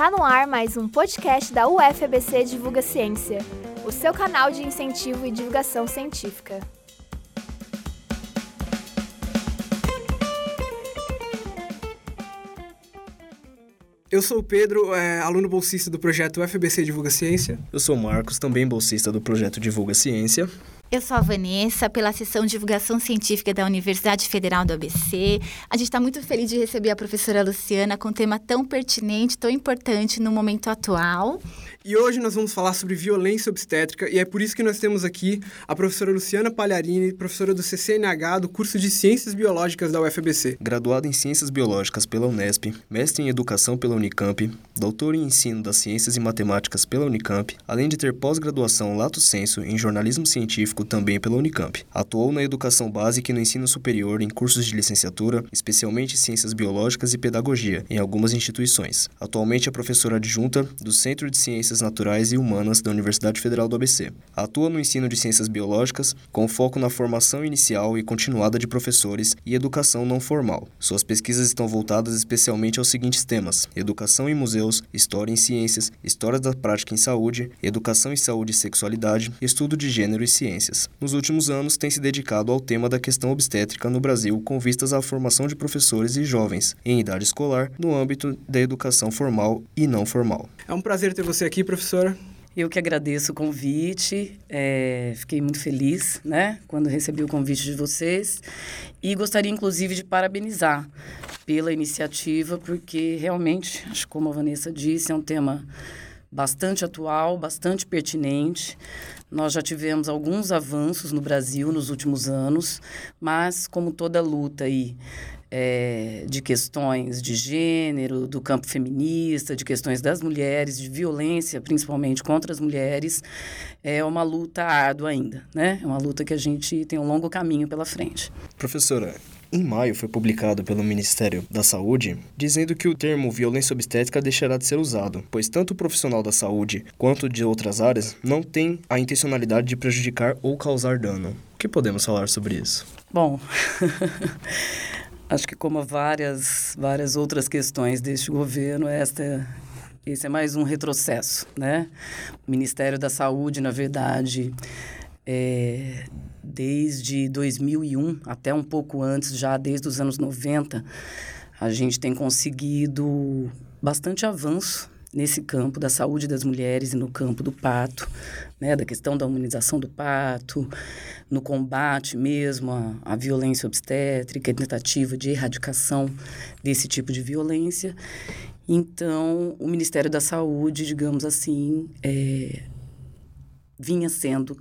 Tá no ar mais um podcast da UFABC Divulga Ciência, o seu canal de incentivo e divulgação científica. Eu sou o Pedro, é, aluno bolsista do projeto UFBC Divulga Ciência. Eu sou o Marcos, também bolsista do projeto Divulga Ciência. Eu sou a Vanessa, pela de Divulgação Científica da Universidade Federal do ABC. A gente está muito feliz de receber a professora Luciana com um tema tão pertinente, tão importante no momento atual. E hoje nós vamos falar sobre violência obstétrica e é por isso que nós temos aqui a professora Luciana Palharini, professora do CCNH do curso de Ciências Biológicas da UFBC. Graduada em Ciências Biológicas pela Unesp, mestre em Educação pela Unicamp, doutora em Ensino das Ciências e Matemáticas pela Unicamp, além de ter pós-graduação lato sensu em Jornalismo Científico também pela Unicamp. Atuou na educação básica e no ensino superior em cursos de licenciatura, especialmente Ciências Biológicas e Pedagogia, em algumas instituições. Atualmente é professora adjunta do Centro de Ciências Ciências Naturais e Humanas da Universidade Federal do ABC. Atua no ensino de ciências biológicas, com foco na formação inicial e continuada de professores e educação não formal. Suas pesquisas estão voltadas especialmente aos seguintes temas: educação em museus, história em ciências, história da prática em saúde, educação em saúde e sexualidade, estudo de gênero e ciências. Nos últimos anos, tem se dedicado ao tema da questão obstétrica no Brasil com vistas à formação de professores e jovens em idade escolar no âmbito da educação formal e não formal. É um prazer ter você aqui aqui, professora. Eu que agradeço o convite, é, fiquei muito feliz, né, quando recebi o convite de vocês e gostaria, inclusive, de parabenizar pela iniciativa, porque realmente, acho como a Vanessa disse, é um tema bastante atual, bastante pertinente. Nós já tivemos alguns avanços no Brasil nos últimos anos, mas como toda luta aí é, de questões de gênero, do campo feminista, de questões das mulheres, de violência, principalmente contra as mulheres, é uma luta árdua ainda, né? É uma luta que a gente tem um longo caminho pela frente. Professora, em maio foi publicado pelo Ministério da Saúde dizendo que o termo violência obstétrica deixará de ser usado, pois tanto o profissional da saúde quanto de outras áreas não tem a intencionalidade de prejudicar ou causar dano. O que podemos falar sobre isso? Bom, Acho que como várias, várias outras questões deste governo, esta esse é mais um retrocesso, né? O Ministério da Saúde, na verdade, é, desde 2001 até um pouco antes, já desde os anos 90, a gente tem conseguido bastante avanço nesse campo da saúde das mulheres e no campo do parto, né, da questão da humanização do parto, no combate mesmo à, à violência obstétrica, tentativa de erradicação desse tipo de violência. Então, o Ministério da Saúde, digamos assim, é, vinha sendo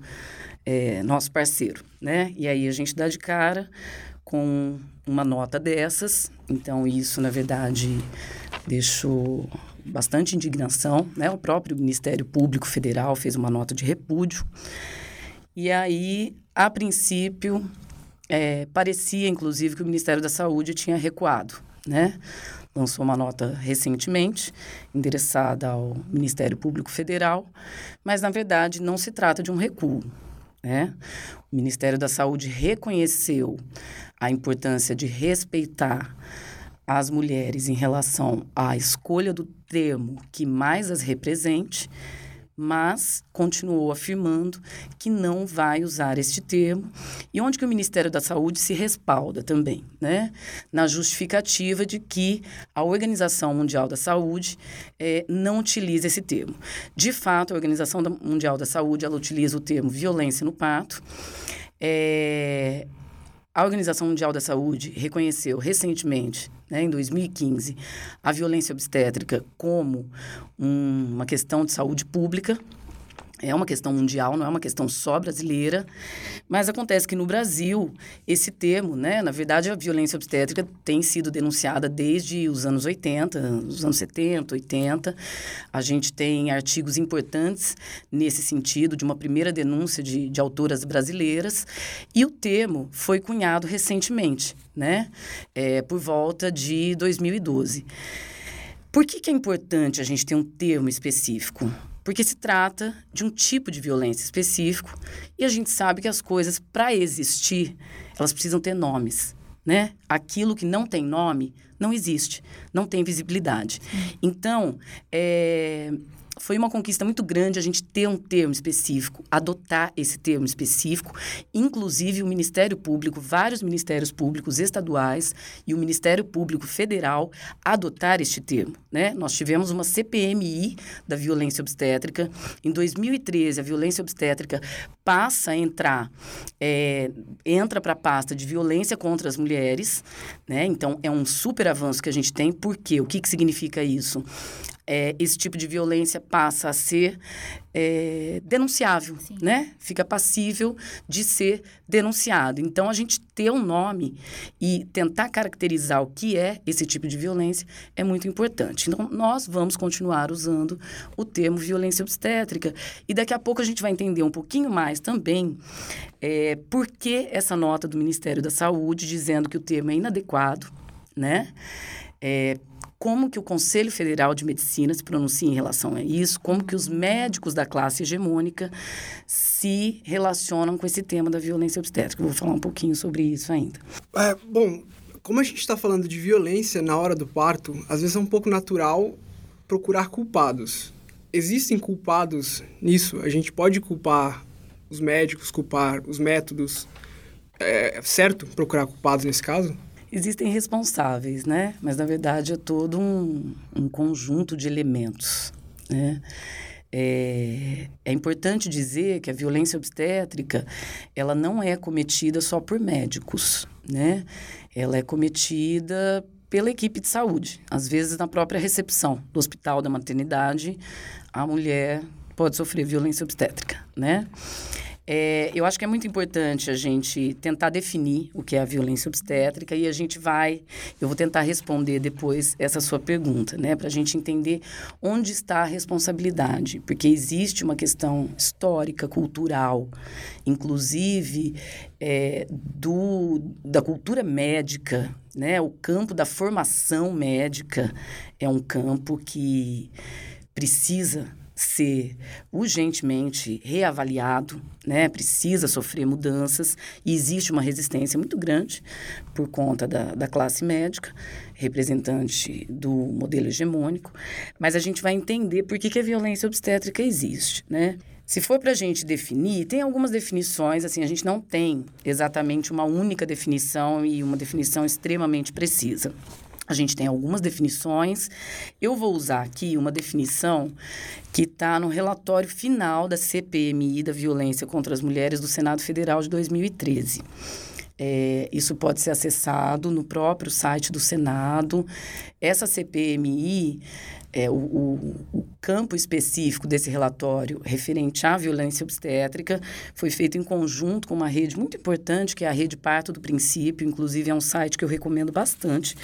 é, nosso parceiro, né? E aí a gente dá de cara com uma nota dessas. Então, isso, na verdade, deixou bastante indignação, né? O próprio Ministério Público Federal fez uma nota de repúdio. E aí, a princípio, é, parecia, inclusive, que o Ministério da Saúde tinha recuado, né? Lançou uma nota recentemente, endereçada ao Ministério Público Federal, mas, na verdade, não se trata de um recuo, né? O Ministério da Saúde reconheceu a importância de respeitar as mulheres em relação à escolha do termo que mais as represente, mas continuou afirmando que não vai usar este termo e onde que o Ministério da Saúde se respalda também, né, na justificativa de que a Organização Mundial da Saúde é, não utiliza esse termo. De fato, a Organização Mundial da Saúde ela utiliza o termo violência no parto. É, a Organização Mundial da Saúde reconheceu recentemente, né, em 2015, a violência obstétrica como um, uma questão de saúde pública é uma questão mundial, não é uma questão só brasileira, mas acontece que no Brasil esse termo, né, na verdade a violência obstétrica tem sido denunciada desde os anos 80, os anos 70, 80. A gente tem artigos importantes nesse sentido, de uma primeira denúncia de, de autoras brasileiras, e o termo foi cunhado recentemente, né, é, por volta de 2012. Por que, que é importante a gente ter um termo específico? Porque se trata de um tipo de violência específico e a gente sabe que as coisas, para existir, elas precisam ter nomes. né? Aquilo que não tem nome não existe, não tem visibilidade. Então, é, foi uma conquista muito grande a gente ter um termo específico, adotar esse termo específico, inclusive o Ministério Público, vários ministérios públicos estaduais e o Ministério Público Federal adotar este termo. Né? Nós tivemos uma CPMI da violência obstétrica. Em 2013, a violência obstétrica passa a entrar, é, entra para a pasta de violência contra as mulheres. Né? Então, é um super avanço que a gente tem. Por quê? O que, que significa isso? É, esse tipo de violência passa a ser é, denunciável, Sim. né? Fica passível de ser denunciado. Então, a gente ter um nome e tentar caracterizar o que é esse tipo de violência é muito importante. Então, nós vamos continuar usando o termo violência obstétrica e daqui a pouco a gente vai entender um pouquinho mais também é, por que essa nota do Ministério da Saúde dizendo que o termo é inadequado, né? É, como que o Conselho Federal de Medicina se pronuncia em relação a isso, como que os médicos da classe hegemônica se relacionam com esse tema da violência obstétrica. Eu vou falar um pouquinho sobre isso ainda. É, bom, como a gente está falando de violência na hora do parto, às vezes é um pouco natural procurar culpados. Existem culpados nisso? A gente pode culpar os médicos, culpar os métodos? É certo procurar culpados nesse caso? Existem responsáveis, né? Mas, na verdade, é todo um, um conjunto de elementos, né? É, é, importante dizer que a violência obstétrica ela não é cometida só por médicos, né? Ela é cometida pela equipe de saúde. Às vezes, na própria recepção do hospital da maternidade, a mulher pode sofrer violência obstétrica, né? É, eu acho que é muito importante a gente tentar definir o que é a violência obstétrica e a gente vai, eu vou tentar responder depois essa sua pergunta, né, para a gente entender onde está a responsabilidade, porque existe uma questão histórica, cultural, inclusive é, do, da cultura médica, né, o campo da formação médica é um campo que precisa ser urgentemente reavaliado, né? precisa sofrer mudanças e existe uma resistência muito grande por conta da, da classe médica, representante do modelo hegemônico, mas a gente vai entender por que, que a violência obstétrica existe, né? Se for para a gente definir, tem algumas definições, assim, a gente não tem exatamente uma única definição e uma definição extremamente precisa. A gente tem algumas definições. Eu vou usar aqui uma definição que está no relatório final da CPMI da violência contra as mulheres do Senado Federal de 2013. É, isso pode ser acessado no próprio site do Senado. Essa CPMI é, o, o, o, campo específico desse relatório referente à violência obstétrica foi feito em conjunto com uma rede muito importante, que é a Rede Parto do Princípio. Inclusive, é um site que eu recomendo bastante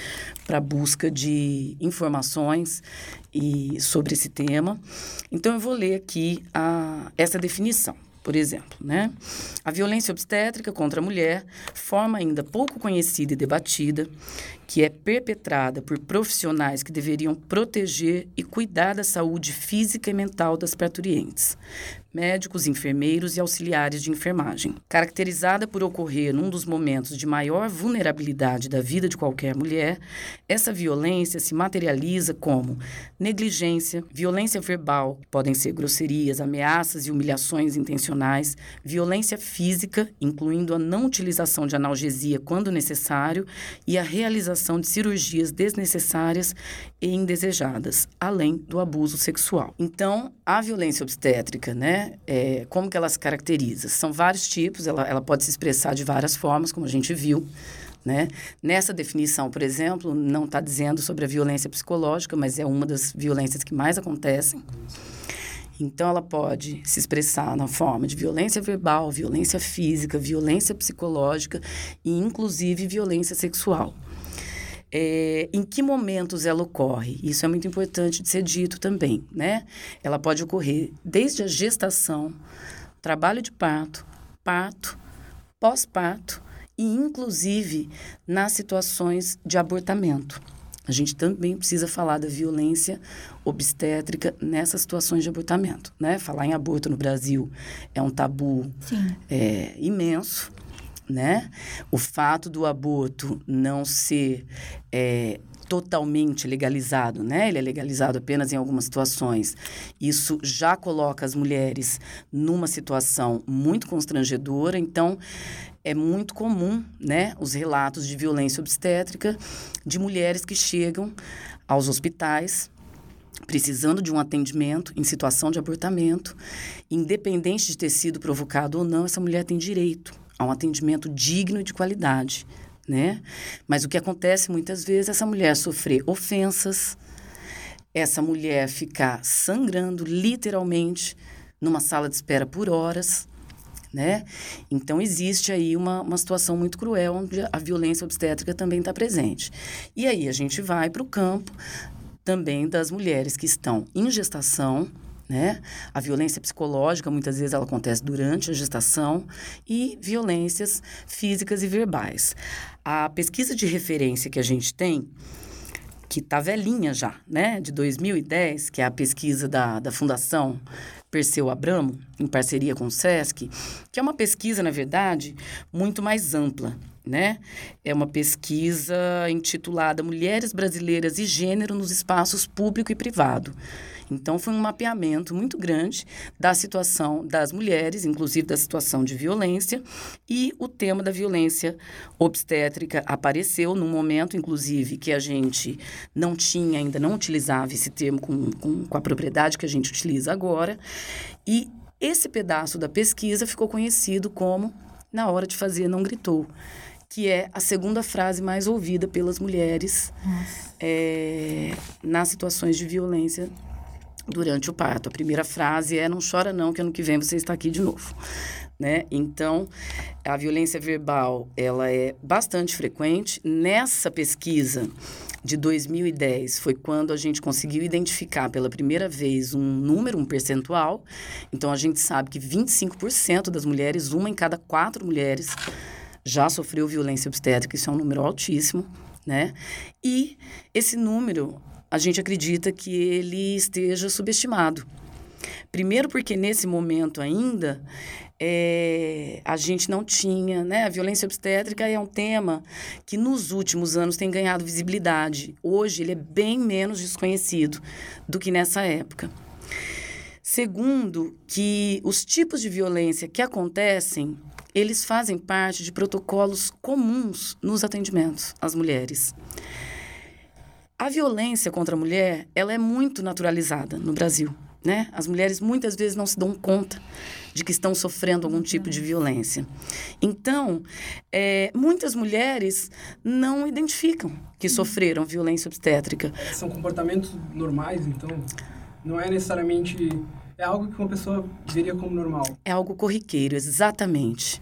para busca de informações e sobre esse tema. Então, eu vou ler aqui a, essa definição por exemplo, né? A violência obstétrica contra a mulher, forma ainda pouco conhecida e debatida, que é perpetrada por profissionais que deveriam proteger e cuidar da saúde física e mental das parturientes, médicos, enfermeiros e auxiliares de enfermagem. Caracterizada por ocorrer num dos momentos de maior vulnerabilidade da vida de qualquer mulher, essa violência se materializa como negligência, violência verbal, podem ser grosserias, ameaças e humilhações intencionais, violência física, incluindo a não utilização de analgesia quando necessário e a realização de cirurgias desnecessárias e indesejadas, além do abuso sexual. Então, a violência obstétrica, né, é, como que ela se caracteriza? São vários tipos, ela, ela pode se expressar de várias formas, como a gente viu. Né? Nessa definição, por exemplo, não está dizendo sobre a violência psicológica, mas é uma das violências que mais acontecem. Então, ela pode se expressar na forma de violência verbal, violência física, violência psicológica e, inclusive, violência sexual. É, em que momentos ela ocorre? Isso é muito importante de ser dito também, né? Ela pode ocorrer desde a gestação, trabalho de parto, parto, pós-parto e, inclusive, nas situações de abortamento. A gente também precisa falar da violência obstétrica nessas situações de abortamento, né? Falar em aborto no Brasil é um tabu é, imenso, né? O fato do aborto não ser é, totalmente legalizado, né? Ele é legalizado apenas em algumas situações. Isso já coloca as mulheres numa situação muito constrangedora. Então, é muito comum, né, os relatos de violência obstétrica de mulheres que chegam aos hospitais precisando de um atendimento em situação de abortamento, independente de ter sido provocado ou não, essa mulher tem direito a um atendimento digno e de qualidade, né? Mas o que acontece muitas vezes é essa mulher sofrer ofensas, essa mulher ficar sangrando literalmente numa sala de espera por horas, né? Então existe aí uma, uma situação muito cruel onde a violência obstétrica também está presente. E aí a gente vai para o campo também das mulheres que estão em gestação, né? A violência psicológica, muitas vezes, ela acontece durante a gestação e violências físicas e verbais. A pesquisa de referência que a gente tem, que está velhinha já, né? De 2010, que é a pesquisa da, da Fundação Perseu Abramo, em parceria com o SESC, que é uma pesquisa, na verdade, muito mais ampla né? É uma pesquisa intitulada Mulheres Brasileiras e Gênero nos Espaços Público e Privado. Então, foi um mapeamento muito grande da situação das mulheres, inclusive da situação de violência, e o tema da violência obstétrica apareceu num momento, inclusive, que a gente não tinha, ainda não utilizava esse termo com, com, com a propriedade que a gente utiliza agora, e esse pedaço da pesquisa ficou conhecido como Na Hora de Fazer Não Gritou que é a segunda frase mais ouvida pelas mulheres é, nas situações de violência durante o parto. A primeira frase é: Não chora, não, que ano que vem você está aqui de novo. Né? Então, a violência verbal ela é bastante frequente. Nessa pesquisa de 2010 foi quando a gente conseguiu identificar pela primeira vez um número, um percentual. Então, a gente sabe que 25% das mulheres, uma em cada quatro mulheres, já sofreu violência obstétrica, isso é um número altíssimo, né? E esse número, a gente acredita que ele esteja subestimado. Primeiro porque nesse momento ainda é, a gente não tinha, né? A violência obstétrica é um tema que nos últimos anos tem ganhado visibilidade. Hoje ele é bem menos desconhecido do que nessa época. Segundo, que os tipos de violência que acontecem eles fazem parte de protocolos comuns nos atendimentos às mulheres. A violência contra a mulher, ela é muito naturalizada no Brasil, né? As mulheres muitas vezes não se dão conta de que estão sofrendo algum tipo de violência. Então, é, muitas mulheres não identificam que sofreram violência obstétrica. São comportamentos normais, então não é necessariamente é algo que uma pessoa veria como normal. É algo corriqueiro, exatamente.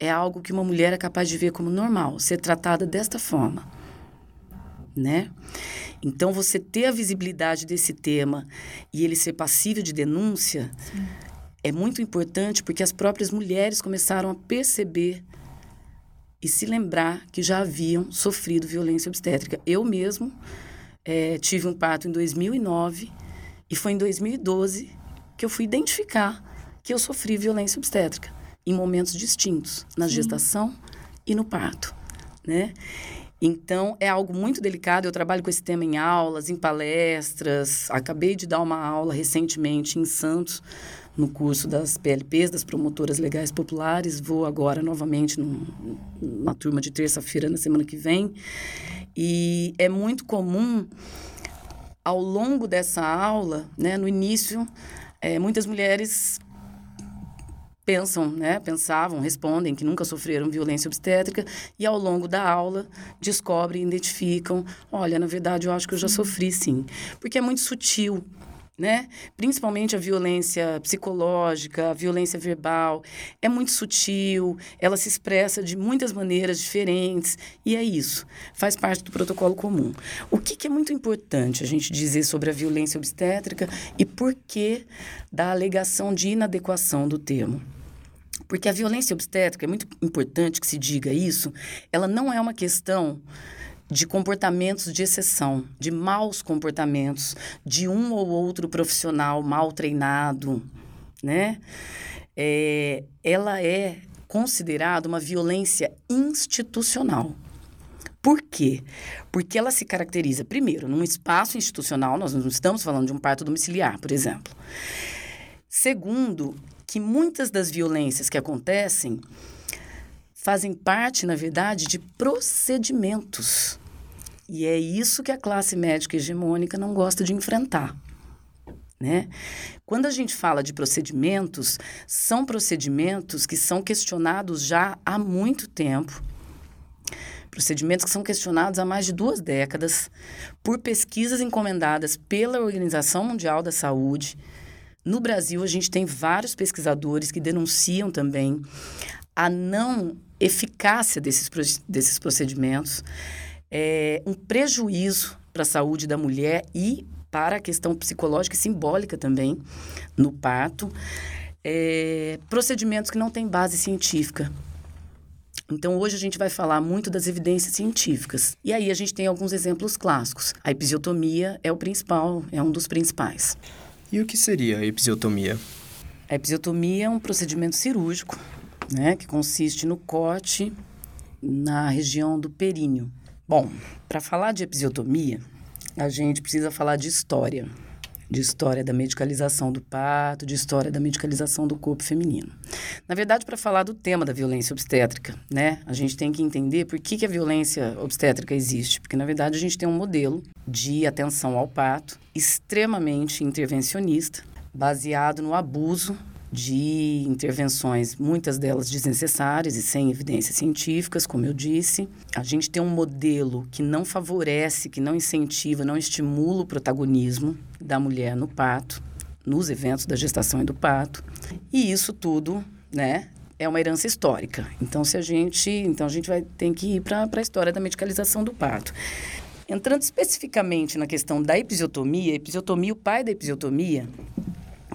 É algo que uma mulher é capaz de ver como normal, ser tratada desta forma, né? Então, você ter a visibilidade desse tema e ele ser passível de denúncia Sim. é muito importante porque as próprias mulheres começaram a perceber e se lembrar que já haviam sofrido violência obstétrica. Eu mesmo é, tive um parto em 2009 e foi em 2012 que eu fui identificar que eu sofri violência obstétrica em momentos distintos, na Sim. gestação e no parto, né? Então, é algo muito delicado. Eu trabalho com esse tema em aulas, em palestras. Acabei de dar uma aula recentemente em Santos, no curso das PLPs, das Promotoras Legais Populares. Vou agora novamente num, numa turma de terça-feira, na semana que vem. E é muito comum, ao longo dessa aula, né, no início, é, muitas mulheres pensam, né, pensavam, respondem que nunca sofreram violência obstétrica e ao longo da aula descobrem, identificam, olha, na verdade eu acho que eu já sofri sim, porque é muito sutil, né? Principalmente a violência psicológica, a violência verbal, é muito sutil, ela se expressa de muitas maneiras diferentes e é isso, faz parte do protocolo comum. O que, que é muito importante a gente dizer sobre a violência obstétrica e por que da alegação de inadequação do termo? Porque a violência obstétrica, é muito importante que se diga isso, ela não é uma questão de comportamentos de exceção, de maus comportamentos de um ou outro profissional mal treinado, né? É, ela é considerado uma violência institucional. Por quê? Porque ela se caracteriza, primeiro, num espaço institucional, nós não estamos falando de um parto domiciliar, por exemplo. Segundo, que muitas das violências que acontecem fazem parte, na verdade, de procedimentos. E é isso que a classe médica hegemônica não gosta de enfrentar. Né? Quando a gente fala de procedimentos, são procedimentos que são questionados já há muito tempo. Procedimentos que são questionados há mais de duas décadas por pesquisas encomendadas pela Organização Mundial da Saúde. No Brasil, a gente tem vários pesquisadores que denunciam também a não eficácia desses, desses procedimentos, é, um prejuízo para a saúde da mulher e para a questão psicológica e simbólica também no parto. É, procedimentos que não têm base científica. Então, hoje a gente vai falar muito das evidências científicas. E aí a gente tem alguns exemplos clássicos. A episiotomia é o principal, é um dos principais. E o que seria a episiotomia? A episiotomia é um procedimento cirúrgico, né, que consiste no corte na região do períneo. Bom, para falar de episiotomia, a gente precisa falar de história. De história da medicalização do parto, de história da medicalização do corpo feminino. Na verdade, para falar do tema da violência obstétrica, né, a gente tem que entender por que, que a violência obstétrica existe. Porque, na verdade, a gente tem um modelo de atenção ao parto extremamente intervencionista, baseado no abuso de intervenções, muitas delas desnecessárias e sem evidências científicas, como eu disse. A gente tem um modelo que não favorece, que não incentiva, não estimula o protagonismo da mulher no parto, nos eventos da gestação e do parto. E isso tudo, né, é uma herança histórica. Então, se a gente, então a gente vai ter que ir para a história da medicalização do parto. Entrando especificamente na questão da episiotomia, episiotomia, o pai da episiotomia,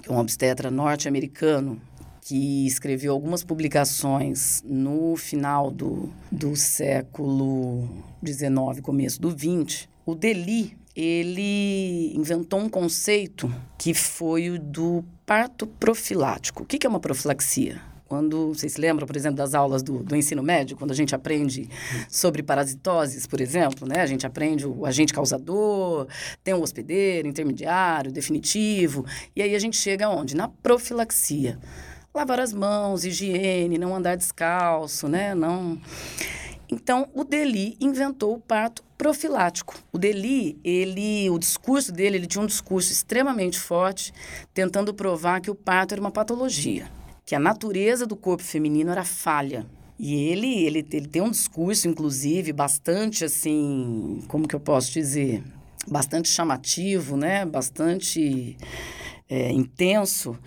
um obstetra norte-americano que escreveu algumas publicações no final do, do século XIX, começo do XX. O Deli, ele inventou um conceito que foi o do parto profilático. O que é uma profilaxia? Quando vocês se lembram, por exemplo, das aulas do, do ensino médio, quando a gente aprende sobre parasitoses, por exemplo, né? A gente aprende o agente causador, tem o hospedeiro, intermediário, definitivo, e aí a gente chega aonde? Na profilaxia. Lavar as mãos, higiene, não andar descalço, né? Não então, o Deli inventou o parto profilático. O Deli, ele, o discurso dele, ele tinha um discurso extremamente forte, tentando provar que o parto era uma patologia que a natureza do corpo feminino era falha. E ele, ele, ele tem um discurso, inclusive, bastante assim, como que eu posso dizer? Bastante chamativo, né? Bastante é, intenso,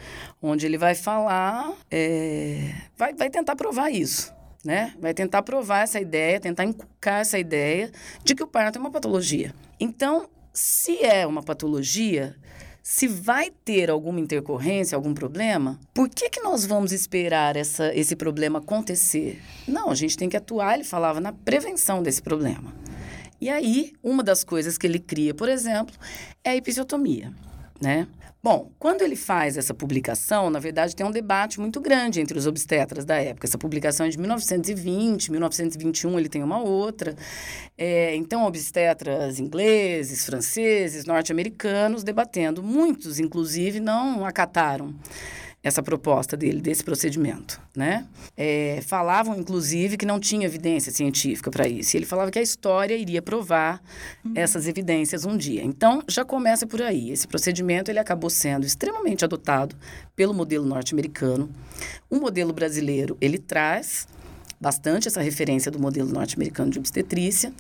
onde ele vai falar, é, vai, vai tentar provar isso. Né? Vai tentar provar essa ideia, tentar inculcar essa ideia de que o parto é uma patologia. Então, se é uma patologia, se vai ter alguma intercorrência, algum problema, por que, que nós vamos esperar essa, esse problema acontecer? Não, a gente tem que atuar, ele falava, na prevenção desse problema. E aí, uma das coisas que ele cria, por exemplo, é a episiotomia, né? Bom, quando ele faz essa publicação, na verdade tem um debate muito grande entre os obstetras da época. Essa publicação é de 1920, 1921 ele tem uma outra. É, então, obstetras ingleses, franceses, norte-americanos debatendo. Muitos, inclusive, não acataram essa proposta dele, desse procedimento, né? É, falavam, inclusive, que não tinha evidência científica para isso. E ele falava que a história iria provar uhum. essas evidências um dia. Então, já começa por aí. Esse procedimento, ele acabou sendo extremamente adotado pelo modelo norte-americano. O modelo brasileiro, ele traz bastante essa referência do modelo norte-americano de obstetrícia,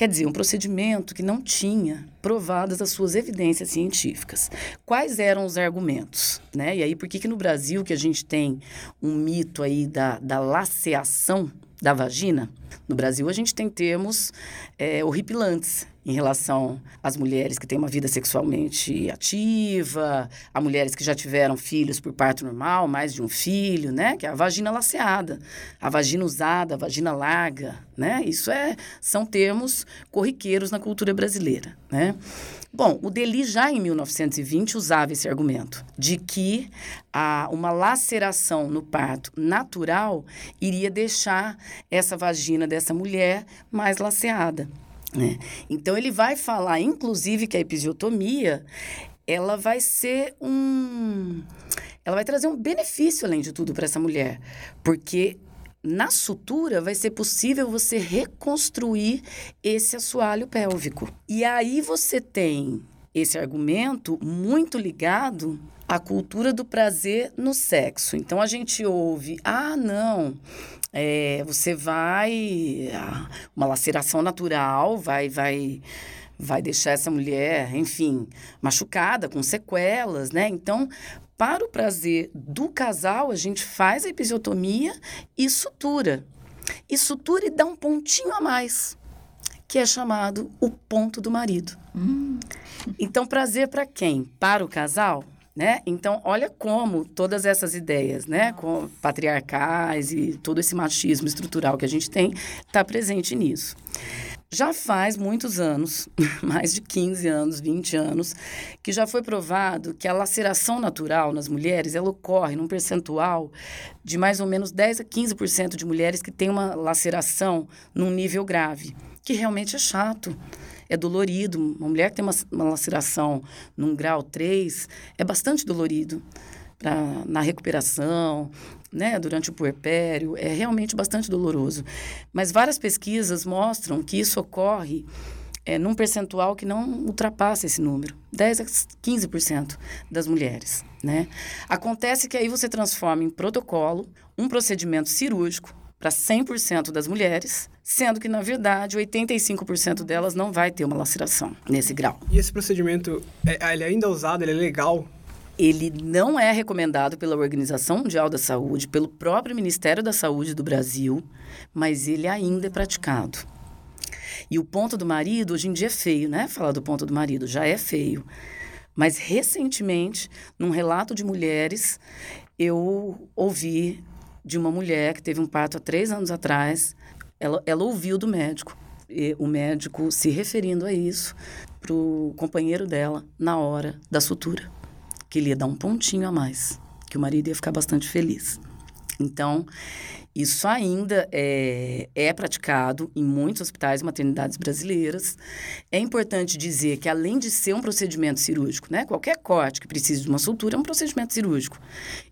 Quer dizer, um procedimento que não tinha provadas as suas evidências científicas. Quais eram os argumentos? Né? E aí, por que, que no Brasil, que a gente tem um mito aí da, da laceação da vagina, no Brasil a gente tem termos é, horripilantes. em relação às mulheres que têm uma vida sexualmente ativa, a mulheres que já tiveram filhos por parto normal, mais de um filho, né? Que é a vagina laceada, a vagina usada, a vagina larga, né? Isso é, são termos corriqueiros na cultura brasileira, né? Bom, o Deli já em 1920 usava esse argumento de que a, uma laceração no parto natural iria deixar essa vagina dessa mulher mais laceada. Né? Então ele vai falar, inclusive, que a episiotomia ela vai ser um. Ela vai trazer um benefício, além de tudo, para essa mulher. Porque na sutura vai ser possível você reconstruir esse assoalho pélvico. E aí você tem esse argumento muito ligado à cultura do prazer no sexo. Então a gente ouve, ah, não, é, você vai uma laceração natural vai vai vai deixar essa mulher, enfim, machucada com sequelas, né? Então, para o prazer do casal, a gente faz a episiotomia e sutura. E sutura e dá um pontinho a mais, que é chamado o ponto do marido. Hum. Então, prazer para quem? Para o casal? Né? Então, olha como todas essas ideias, né, com patriarcais e todo esse machismo estrutural que a gente tem, está presente nisso. Já faz muitos anos, mais de 15 anos, 20 anos, que já foi provado que a laceração natural nas mulheres ela ocorre num percentual de mais ou menos 10 a 15% de mulheres que têm uma laceração num nível grave, que realmente é chato é dolorido. Uma mulher que tem uma, uma laceração num grau 3 é bastante dolorido pra, na recuperação, né, durante o puerpério, é realmente bastante doloroso. Mas várias pesquisas mostram que isso ocorre é, num percentual que não ultrapassa esse número, 10 a 15% das mulheres. Né? Acontece que aí você transforma em protocolo um procedimento cirúrgico para 100% das mulheres, sendo que, na verdade, 85% delas não vai ter uma laceração nesse grau. E esse procedimento, é, ele é ainda usado, ele é legal ele não é recomendado pela Organização Mundial da Saúde, pelo próprio Ministério da Saúde do Brasil, mas ele ainda é praticado. E o ponto do marido, hoje em dia é feio, né? Falar do ponto do marido já é feio. Mas recentemente, num relato de mulheres, eu ouvi de uma mulher que teve um parto há três anos atrás. Ela, ela ouviu do médico, e o médico se referindo a isso para o companheiro dela na hora da sutura que ele ia dar um pontinho a mais, que o marido ia ficar bastante feliz. Então, isso ainda é, é praticado em muitos hospitais e maternidades brasileiras. É importante dizer que, além de ser um procedimento cirúrgico, né, qualquer corte que precise de uma sutura é um procedimento cirúrgico.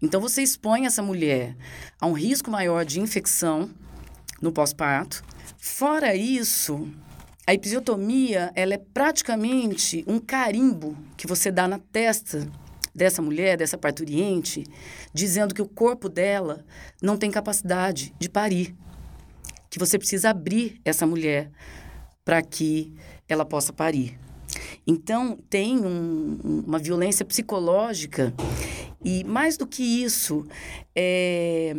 Então, você expõe essa mulher a um risco maior de infecção no pós-parto. Fora isso, a episiotomia ela é praticamente um carimbo que você dá na testa dessa mulher, dessa parturiente, dizendo que o corpo dela não tem capacidade de parir, que você precisa abrir essa mulher para que ela possa parir. Então, tem um, uma violência psicológica e, mais do que isso, é,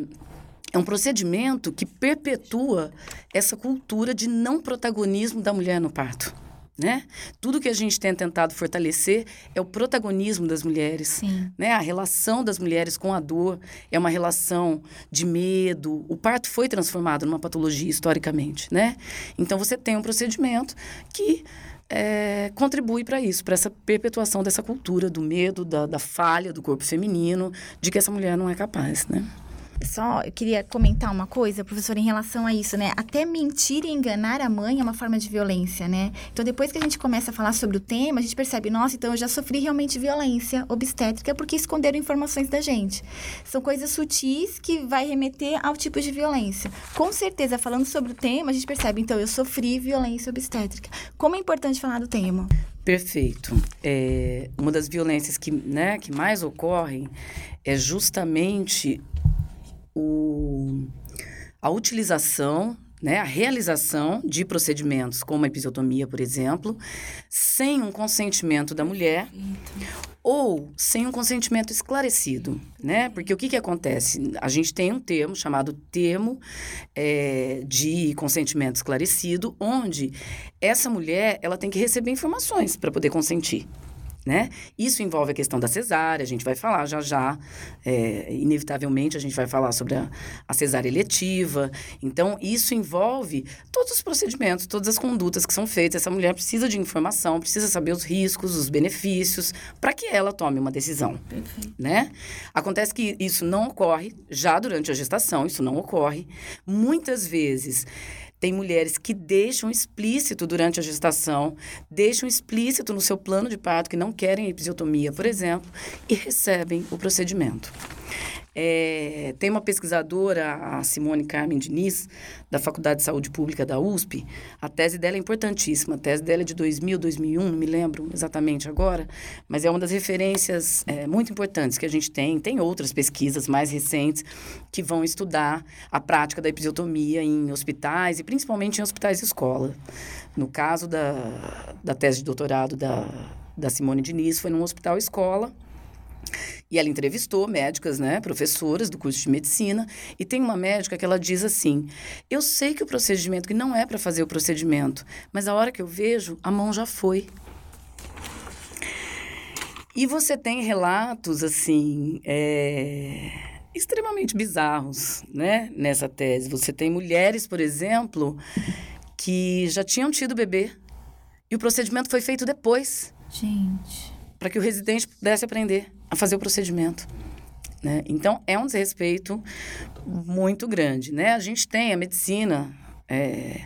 é um procedimento que perpetua essa cultura de não protagonismo da mulher no parto né? Tudo que a gente tem tentado fortalecer é o protagonismo das mulheres, Sim. né? A relação das mulheres com a dor é uma relação de medo. O parto foi transformado numa patologia historicamente, né? Então você tem um procedimento que é, contribui para isso, para essa perpetuação dessa cultura do medo, da, da falha do corpo feminino, de que essa mulher não é capaz, né? Só eu queria comentar uma coisa, professor, em relação a isso, né? Até mentir e enganar a mãe é uma forma de violência, né? Então, depois que a gente começa a falar sobre o tema, a gente percebe, nossa, então eu já sofri realmente violência obstétrica porque esconderam informações da gente. São coisas sutis que vai remeter ao tipo de violência. Com certeza, falando sobre o tema, a gente percebe, então, eu sofri violência obstétrica. Como é importante falar do tema? Perfeito. É, uma das violências que, né, que mais ocorrem é justamente o, a utilização né, a realização de procedimentos como a episiotomia, por exemplo, sem um consentimento da mulher ou sem um consentimento esclarecido, né? Porque o que, que acontece? A gente tem um termo chamado termo é, de consentimento esclarecido, onde essa mulher ela tem que receber informações para poder consentir né? Isso envolve a questão da cesárea, a gente vai falar já já, é, inevitavelmente a gente vai falar sobre a, a cesárea eletiva. Então, isso envolve todos os procedimentos, todas as condutas que são feitas. Essa mulher precisa de informação, precisa saber os riscos, os benefícios, para que ela tome uma decisão, Perfeito. né? Acontece que isso não ocorre já durante a gestação, isso não ocorre. Muitas vezes tem mulheres que deixam explícito durante a gestação, deixam explícito no seu plano de parto que não querem episiotomia, por exemplo, e recebem o procedimento. É, tem uma pesquisadora, a Simone Carmen Diniz, da Faculdade de Saúde Pública da USP. A tese dela é importantíssima. A tese dela é de 2000, 2001, não me lembro exatamente agora, mas é uma das referências é, muito importantes que a gente tem. Tem outras pesquisas mais recentes que vão estudar a prática da episiotomia em hospitais e principalmente em hospitais de escola. No caso da, da tese de doutorado da, da Simone Diniz, foi num hospital escola e ela entrevistou médicas, né, professoras do curso de medicina, e tem uma médica que ela diz assim: "Eu sei que o procedimento que não é para fazer o procedimento, mas a hora que eu vejo, a mão já foi". E você tem relatos assim, é, extremamente bizarros, né, nessa tese. Você tem mulheres, por exemplo, que já tinham tido bebê e o procedimento foi feito depois. Gente. Para que o residente pudesse aprender a fazer o procedimento. Né? Então, é um desrespeito muito grande. Né? A gente tem a medicina. É,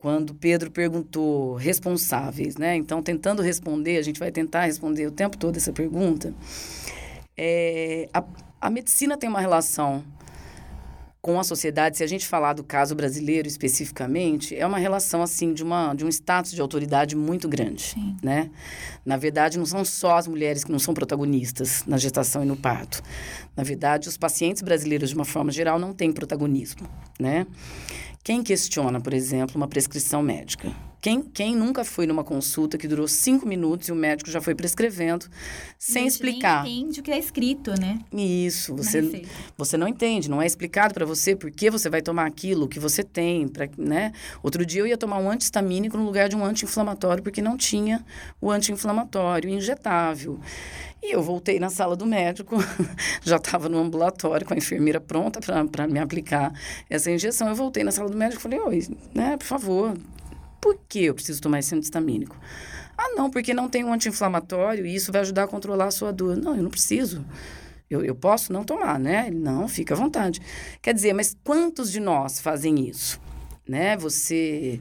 quando Pedro perguntou responsáveis, né? Então, tentando responder, a gente vai tentar responder o tempo todo essa pergunta. É, a, a medicina tem uma relação com a sociedade, se a gente falar do caso brasileiro especificamente, é uma relação assim de uma de um status de autoridade muito grande, Sim. né? Na verdade, não são só as mulheres que não são protagonistas na gestação e no parto. Na verdade, os pacientes brasileiros de uma forma geral não têm protagonismo, né? Quem questiona, por exemplo, uma prescrição médica? Quem, quem nunca foi numa consulta que durou cinco minutos e o médico já foi prescrevendo sem explicar? Nem entende o que é escrito, né? Isso, você, você não entende, não é explicado para você por que você vai tomar aquilo que você tem, pra, né? Outro dia eu ia tomar um antihistamínico no lugar de um anti-inflamatório porque não tinha o anti-inflamatório injetável. E eu voltei na sala do médico, já estava no ambulatório com a enfermeira pronta para me aplicar essa injeção. Eu voltei na sala do médico e falei, oi, né, por favor, por que eu preciso tomar esse antihistamínico? Ah, não, porque não tem um anti-inflamatório e isso vai ajudar a controlar a sua dor. Não, eu não preciso. Eu, eu posso não tomar, né? Não, fica à vontade. Quer dizer, mas quantos de nós fazem isso? Né? Você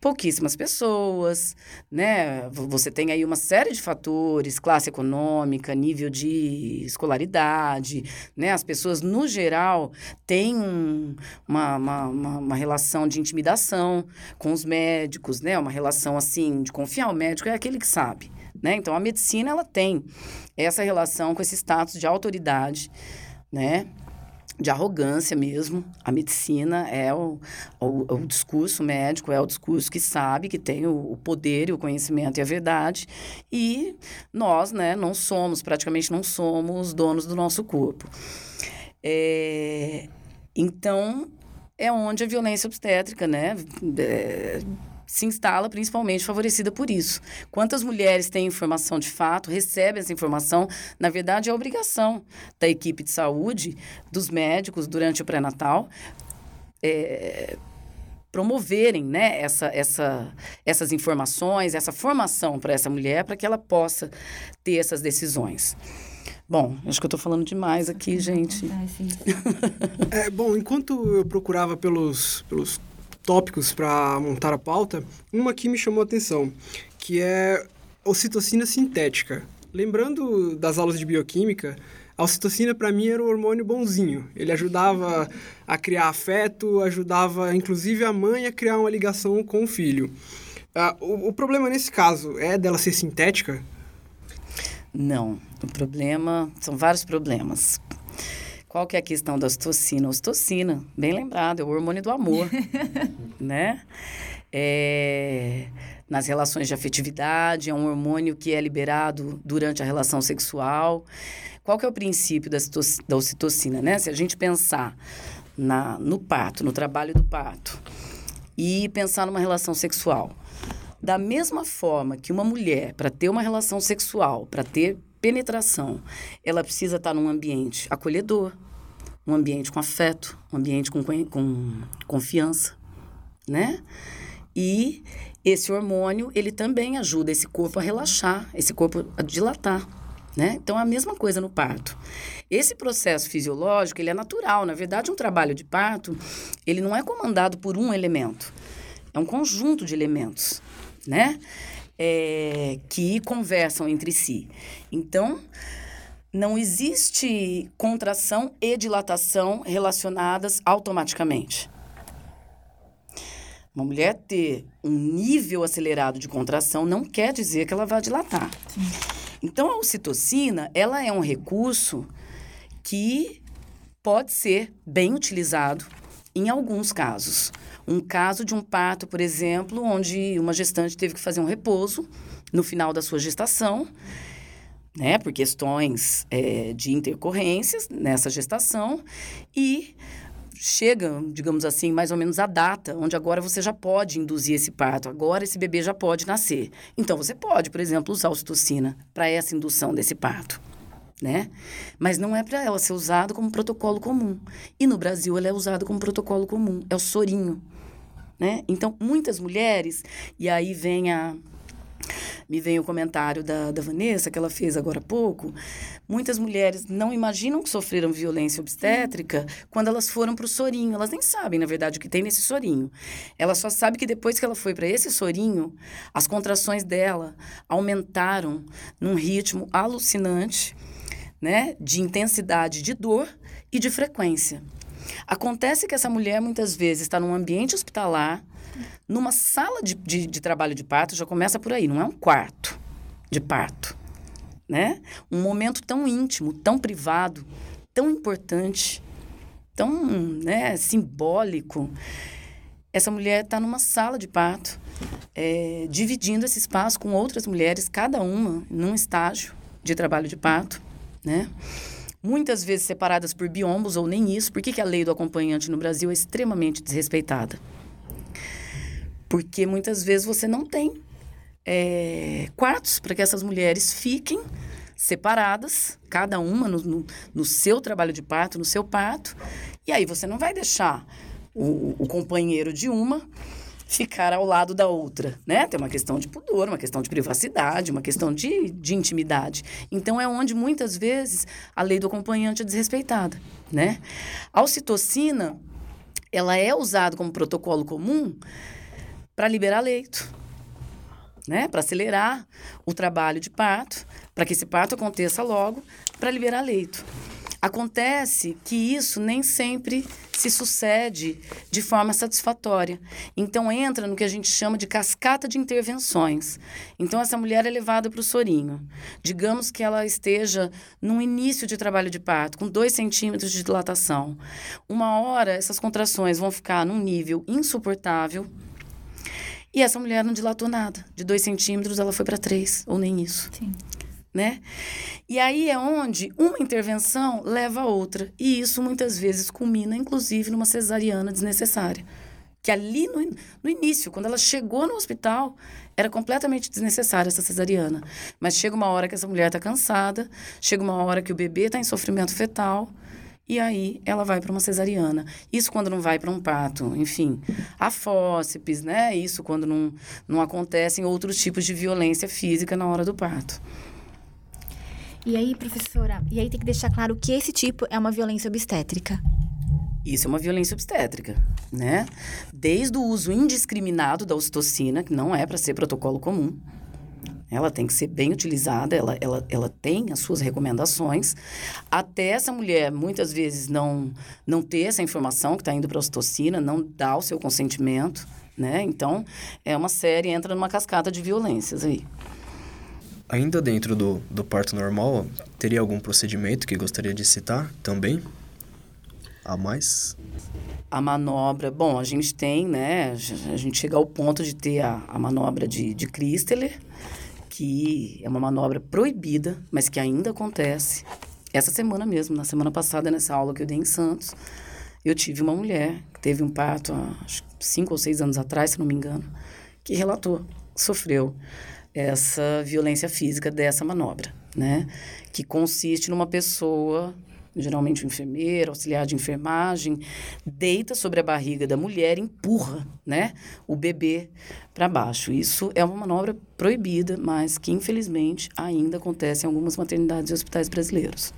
pouquíssimas pessoas, né? Você tem aí uma série de fatores, classe econômica, nível de escolaridade, né? As pessoas, no geral, têm um, uma, uma, uma, uma, relação de intimidação com os médicos, né? Uma relação, assim, de confiar. O médico é aquele que sabe, né? Então, a medicina, ela tem essa relação com esse status de autoridade, né? De arrogância mesmo. A medicina é o, o, o, discurso médico, é o discurso que sabe, que tem o, o, poder e o conhecimento e a verdade. E nós, né, não somos, praticamente não somos donos do nosso corpo. É, então, é onde a violência obstétrica, né, é, se instala principalmente favorecida por isso. Quantas mulheres têm informação de fato, recebem essa informação, na verdade é obrigação da equipe de saúde, dos médicos durante o pré-natal, é, promoverem né, essa, essa, essas informações, essa formação para essa mulher, para que ela possa ter essas decisões. Bom, acho que eu estou falando demais aqui, gente. É, bom, enquanto eu procurava pelos, pelos tópicos para montar a pauta, uma que me chamou a atenção, que é ocitocina sintética. Lembrando das aulas de bioquímica, a ocitocina para mim era o hormônio bonzinho. Ele ajudava a criar afeto, ajudava inclusive a mãe a criar uma ligação com o filho. Ah, o, o problema nesse caso é dela ser sintética? Não. O problema são vários problemas. Qual que é a questão da ocitocina? A ocitocina, bem lembrado, é o hormônio do amor, né? É, nas relações de afetividade, é um hormônio que é liberado durante a relação sexual. Qual que é o princípio da, da ocitocina, né? Se a gente pensar na, no parto, no trabalho do parto, e pensar numa relação sexual, da mesma forma que uma mulher, para ter uma relação sexual, para ter penetração, ela precisa estar num ambiente acolhedor, um ambiente com afeto, um ambiente com, com confiança, né? E esse hormônio, ele também ajuda esse corpo a relaxar, esse corpo a dilatar, né? Então, é a mesma coisa no parto. Esse processo fisiológico, ele é natural. Na verdade, um trabalho de parto, ele não é comandado por um elemento. É um conjunto de elementos, né? É, que conversam entre si. Então, não existe contração e dilatação relacionadas automaticamente. Uma mulher ter um nível acelerado de contração não quer dizer que ela vai dilatar. Sim. Então, a ocitocina, ela é um recurso que pode ser bem utilizado em alguns casos. Um caso de um parto, por exemplo, onde uma gestante teve que fazer um repouso no final da sua gestação, né, por questões é, de intercorrências nessa gestação, e chega, digamos assim, mais ou menos a data onde agora você já pode induzir esse parto, agora esse bebê já pode nascer. Então você pode, por exemplo, usar ocitocina para essa indução desse parto né? Mas não é para ela ser usado como protocolo comum. E no Brasil ela é usada como protocolo comum, é o sorinho, né? Então, muitas mulheres, e aí vem a me vem o comentário da, da Vanessa, que ela fez agora há pouco. Muitas mulheres não imaginam que sofreram violência obstétrica quando elas foram para o sorinho. Elas nem sabem, na verdade, o que tem nesse sorinho. Ela só sabe que depois que ela foi para esse sorinho, as contrações dela aumentaram num ritmo alucinante né, de intensidade de dor e de frequência. Acontece que essa mulher muitas vezes está num ambiente hospitalar, numa sala de, de, de, trabalho de parto, já começa por aí, não é um quarto de parto, né? Um momento tão íntimo, tão privado, tão importante, tão né, simbólico. Essa mulher está numa sala de parto, é, dividindo esse espaço com outras mulheres, cada uma num estágio de trabalho de parto né? Muitas vezes separadas por biombos ou nem isso. Por que, que a lei do acompanhante no Brasil é extremamente desrespeitada? Porque muitas vezes você não tem é, quartos para que essas mulheres fiquem separadas, cada uma no, no, no, seu trabalho de parto, no seu parto. E aí você não vai deixar o, o companheiro de uma ficar ao lado da outra, né? Tem uma questão de pudor, uma questão de privacidade, uma questão de, de intimidade. Então, é onde, muitas vezes, a lei do acompanhante é desrespeitada, né? A ocitocina, ela é usada como protocolo comum para liberar leito, né? Para acelerar o trabalho de parto, para que esse parto aconteça logo, para liberar leito. Acontece que isso nem sempre se sucede de forma satisfatória. Então entra no que a gente chama de cascata de intervenções. Então essa mulher é levada para o sorinho. Digamos que ela esteja no início de trabalho de parto, com 2 centímetros de dilatação. Uma hora essas contrações vão ficar num nível insuportável. E essa mulher não dilatou nada. De 2 centímetros ela foi para 3, ou nem isso. Sim né? E aí é onde uma intervenção leva a outra. E isso muitas vezes culmina, inclusive, numa cesariana desnecessária. Que ali no, no início, quando ela chegou no hospital, era completamente desnecessária essa cesariana. Mas chega uma hora que essa mulher está cansada, chega uma hora que o bebê está em sofrimento fetal, e aí ela vai para uma cesariana. Isso quando não vai para um parto, enfim, a fósseis, né? Isso quando não, não acontecem outros tipos de violência física na hora do parto. E aí, professora, e aí tem que deixar claro que esse tipo é uma violência obstétrica. Isso é uma violência obstétrica, né? Desde o uso indiscriminado da ocitocina, que não é para ser protocolo comum, ela tem que ser bem utilizada, ela, ela, ela tem as suas recomendações. Até essa mulher, muitas vezes, não, não ter essa informação que está indo para a ocitocina, não dar o seu consentimento, né? Então, é uma série, entra numa cascata de violências aí. Ainda dentro do, do parto normal, teria algum procedimento que gostaria de citar também? a mais? A manobra, bom, a gente tem, né? A gente chega ao ponto de ter a, a manobra de, de Christeler, que é uma manobra proibida, mas que ainda acontece. Essa semana mesmo, na semana passada, nessa aula que eu dei em Santos, eu tive uma mulher que teve um parto há cinco ou seis anos atrás, se não me engano, que relatou, sofreu essa violência física dessa manobra, né? Que consiste numa pessoa, geralmente um enfermeiro, auxiliar de enfermagem, deita sobre a barriga da mulher e empurra, né, o bebê para baixo. Isso é uma manobra proibida, mas que infelizmente ainda acontece em algumas maternidades e hospitais brasileiros.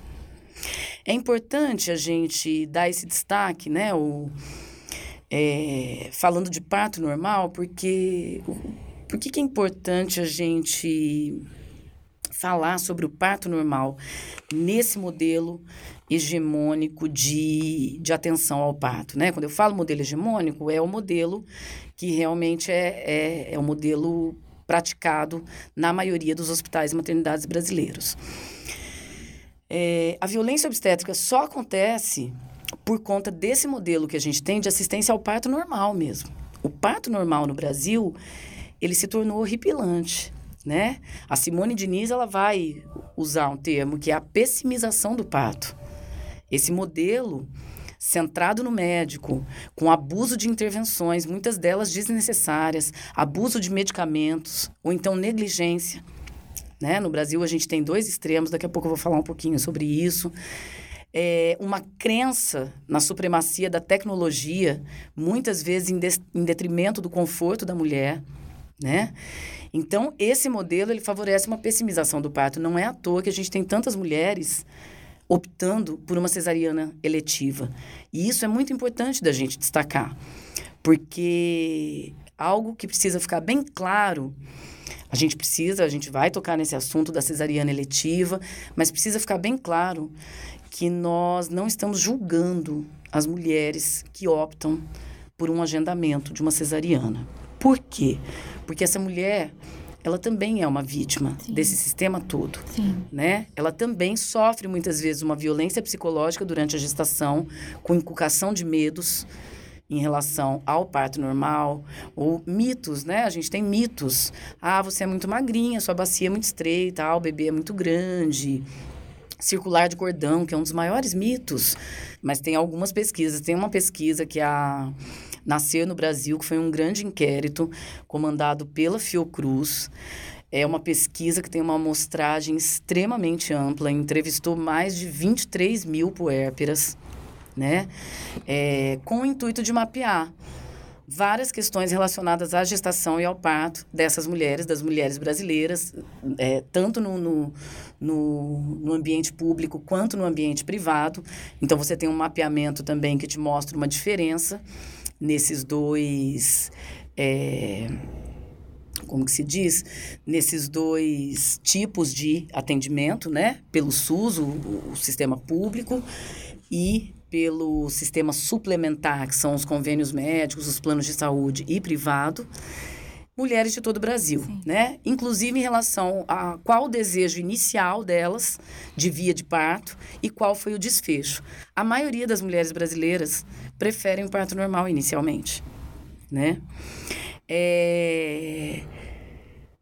É importante a gente dar esse destaque, né, o, é, falando de parto normal, porque por que, que é importante a gente falar sobre o parto normal nesse modelo hegemônico de, de atenção ao parto, né? Quando eu falo modelo hegemônico, é o modelo que realmente é, é, é o modelo praticado na maioria dos hospitais e maternidades brasileiros. É, a violência obstétrica só acontece por conta desse modelo que a gente tem de assistência ao parto normal mesmo. O parto normal no Brasil, ele se tornou horripilante, né? A Simone Diniz, ela vai usar um termo que é a pessimização do parto. Esse modelo centrado no médico, com abuso de intervenções, muitas delas desnecessárias, abuso de medicamentos ou então negligência. Né? No Brasil, a gente tem dois extremos, daqui a pouco eu vou falar um pouquinho sobre isso. É uma crença na supremacia da tecnologia, muitas vezes em, de, em detrimento do conforto da mulher né? Então, esse modelo ele favorece uma pessimização do parto. Não é à toa que a gente tem tantas mulheres optando por uma cesariana eletiva. E isso é muito importante da gente destacar, porque algo que precisa ficar bem claro a gente precisa, a gente vai tocar nesse assunto da cesariana eletiva, mas precisa ficar bem claro que nós não estamos julgando as mulheres que optam por um agendamento de uma cesariana. Por quê? Porque essa mulher, ela também é uma vítima Sim. desse sistema todo, Sim. né? Ela também sofre muitas vezes uma violência psicológica durante a gestação, com inculcação de medos em relação ao parto normal, ou mitos, né? A gente tem mitos. Ah, você é muito magrinha, sua bacia é muito estreita, ah, o bebê é muito grande. Circular de cordão, que é um dos maiores mitos. Mas tem algumas pesquisas. Tem uma pesquisa que a Nascer no Brasil, que foi um grande inquérito comandado pela Fiocruz. É uma pesquisa que tem uma amostragem extremamente ampla, entrevistou mais de 23 mil puérperas, né? É, com o intuito de mapear várias questões relacionadas à gestação e ao parto dessas mulheres, das mulheres brasileiras, é, tanto no, no, no, no, ambiente público quanto no ambiente privado. Então, você tem um mapeamento também que te mostra uma diferença nesses dois. É, como que se diz? Nesses dois tipos de atendimento, né? Pelo SUS, o, o sistema público, e pelo sistema suplementar, que são os convênios médicos, os planos de saúde e privado mulheres de todo o Brasil, Sim. né? Inclusive em relação a qual o desejo inicial delas de via de parto e qual foi o desfecho. A maioria das mulheres brasileiras preferem o parto normal inicialmente, né? É...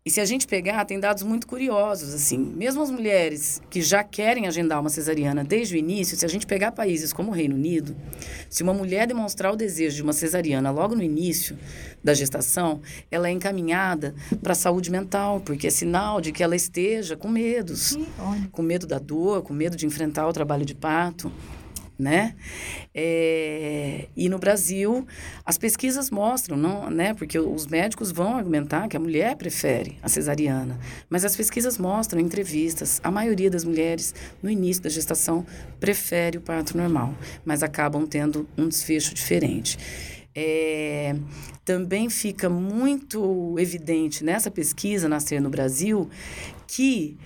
E se a gente pegar, tem dados muito curiosos, assim. Mesmo as mulheres que já querem agendar uma cesariana desde o início, se a gente pegar países como o Reino Unido, se uma mulher demonstrar o desejo de uma cesariana logo no início da gestação, ela é encaminhada para a saúde mental, porque é sinal de que ela esteja com medos. Com medo da dor, com medo de enfrentar o trabalho de parto né? É, e no Brasil, as pesquisas mostram, não, né? Porque os médicos vão argumentar que a mulher prefere a cesariana, mas as pesquisas mostram, entrevistas, a maioria das mulheres no início da gestação prefere o parto normal, mas acabam tendo um desfecho diferente. É, também fica muito evidente nessa pesquisa Nascer no Brasil que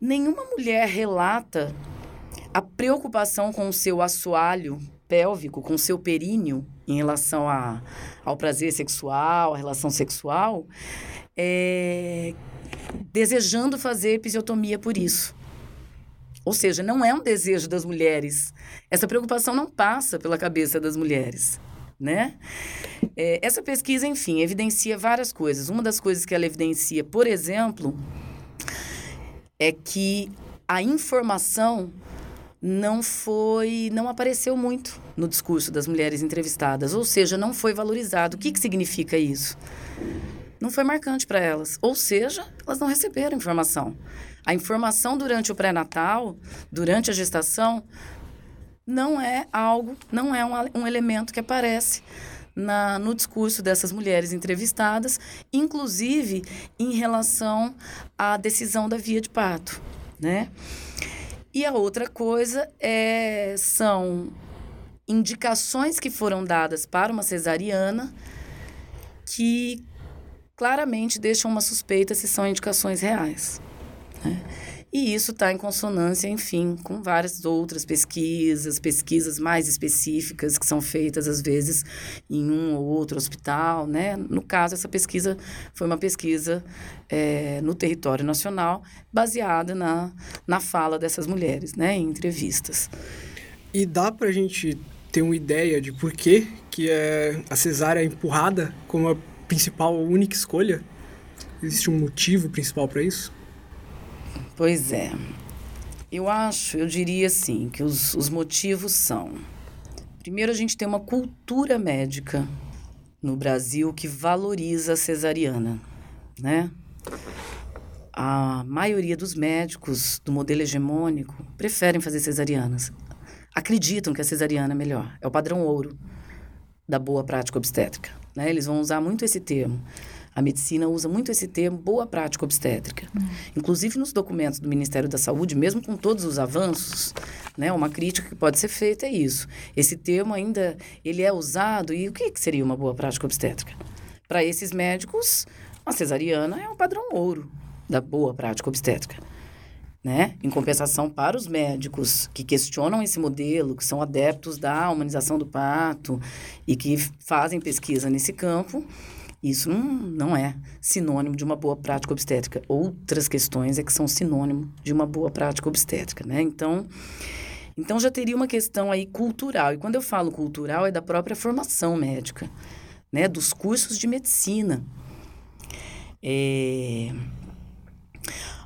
nenhuma mulher relata a preocupação com o seu assoalho pélvico, com o seu períneo em relação a, ao prazer sexual, à relação sexual, é, desejando fazer episiotomia por isso. Ou seja, não é um desejo das mulheres. Essa preocupação não passa pela cabeça das mulheres. Né? É, essa pesquisa, enfim, evidencia várias coisas. Uma das coisas que ela evidencia, por exemplo, é que a informação não foi, não apareceu muito no discurso das mulheres entrevistadas, ou seja, não foi valorizado. O que, que significa isso? Não foi marcante para elas, ou seja, elas não receberam informação. A informação durante o pré-natal, durante a gestação, não é algo, não é um, um elemento que aparece na, no discurso dessas mulheres entrevistadas, inclusive em relação à decisão da via de parto, né? E a outra coisa é, são indicações que foram dadas para uma cesariana que claramente deixam uma suspeita se são indicações reais. Né? E isso está em consonância, enfim, com várias outras pesquisas, pesquisas mais específicas que são feitas, às vezes, em um ou outro hospital. Né? No caso, essa pesquisa foi uma pesquisa é, no território nacional, baseada na, na fala dessas mulheres, né, em entrevistas. E dá para a gente ter uma ideia de por que, que é a cesárea é empurrada como a principal, única escolha? Existe um motivo principal para isso? Pois é. Eu acho, eu diria assim, que os, os motivos são: primeiro, a gente tem uma cultura médica no Brasil que valoriza a cesariana, né? A maioria dos médicos do modelo hegemônico preferem fazer cesarianas. Acreditam que a cesariana é melhor. É o padrão ouro da boa prática obstétrica. Né? Eles vão usar muito esse termo. A medicina usa muito esse termo boa prática obstétrica. Uhum. Inclusive nos documentos do Ministério da Saúde, mesmo com todos os avanços, né, uma crítica que pode ser feita é isso. Esse termo ainda ele é usado e o que, que seria uma boa prática obstétrica? Para esses médicos, uma cesariana é um padrão ouro da boa prática obstétrica. Né? Em compensação para os médicos que questionam esse modelo, que são adeptos da humanização do parto e que fazem pesquisa nesse campo, isso não, é sinônimo de uma boa prática obstétrica. Outras questões é que são sinônimo de uma boa prática obstétrica, né? Então, então já teria uma questão aí cultural. E quando eu falo cultural, é da própria formação médica, né? Dos cursos de medicina. É...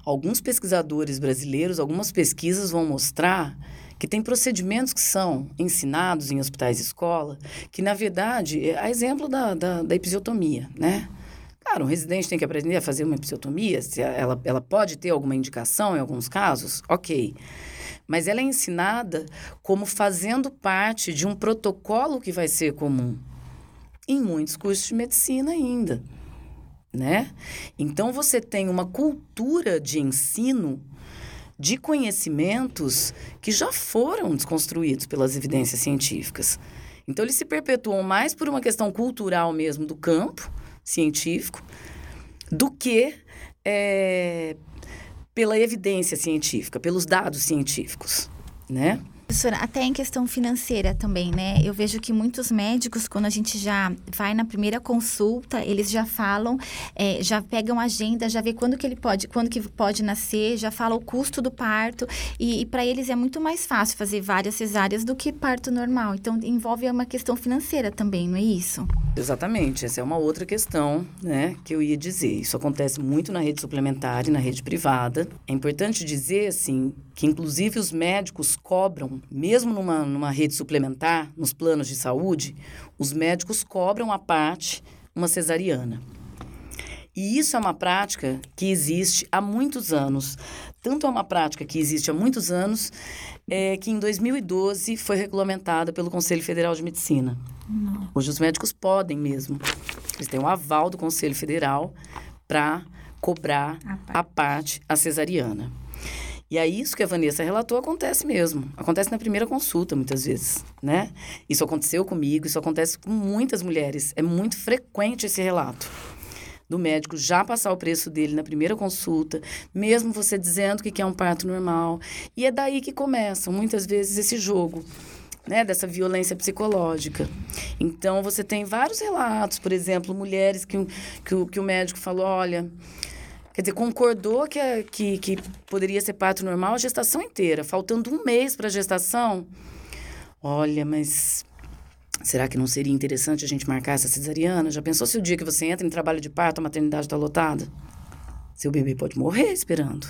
Alguns pesquisadores brasileiros, algumas pesquisas vão mostrar que tem procedimentos que são ensinados em hospitais e escola, que, na verdade, é a exemplo da, da, da episiotomia, né? Claro, um residente tem que aprender a fazer uma episiotomia, se ela, ela pode ter alguma indicação em alguns casos, ok. Mas ela é ensinada como fazendo parte de um protocolo que vai ser comum em muitos cursos de medicina ainda, né? Então você tem uma cultura de ensino de conhecimentos que já foram desconstruídos pelas evidências científicas. Então, eles se perpetuam mais por uma questão cultural mesmo do campo científico do que é, pela evidência científica, pelos dados científicos, né? Professora, até em questão financeira também, né? Eu vejo que muitos médicos, quando a gente já vai na primeira consulta, eles já falam, é, já pegam a agenda, já vê quando que ele pode, quando que pode nascer, já fala o custo do parto. E, e para eles é muito mais fácil fazer várias cesáreas do que parto normal. Então envolve uma questão financeira também, não é isso? Exatamente. Essa é uma outra questão, né, que eu ia dizer. Isso acontece muito na rede suplementar e na rede privada. É importante dizer, assim, que inclusive os médicos cobram, mesmo numa, numa rede suplementar, nos planos de saúde, os médicos cobram a parte uma cesariana. E isso é uma prática que existe há muitos anos. Tanto é uma prática que existe há muitos anos, é, que em 2012 foi regulamentada pelo Conselho Federal de Medicina. Não. Hoje os médicos podem mesmo. Eles têm um aval do Conselho Federal para cobrar a parte. a parte a cesariana. E aí, isso que a Vanessa relatou acontece mesmo. Acontece na primeira consulta, muitas vezes, né? Isso aconteceu comigo, isso acontece com muitas mulheres. É muito frequente esse relato do médico já passar o preço dele na primeira consulta, mesmo você dizendo que quer um parto normal. E é daí que começa, muitas vezes, esse jogo. Né, dessa violência psicológica. Então, você tem vários relatos, por exemplo, mulheres que, que, que o médico falou: olha, Quer dizer, concordou que, que, que poderia ser parto normal a gestação inteira, faltando um mês para a gestação. Olha, mas será que não seria interessante a gente marcar essa cesariana? Já pensou se o dia que você entra em trabalho de parto a maternidade está lotada? Seu bebê pode morrer esperando.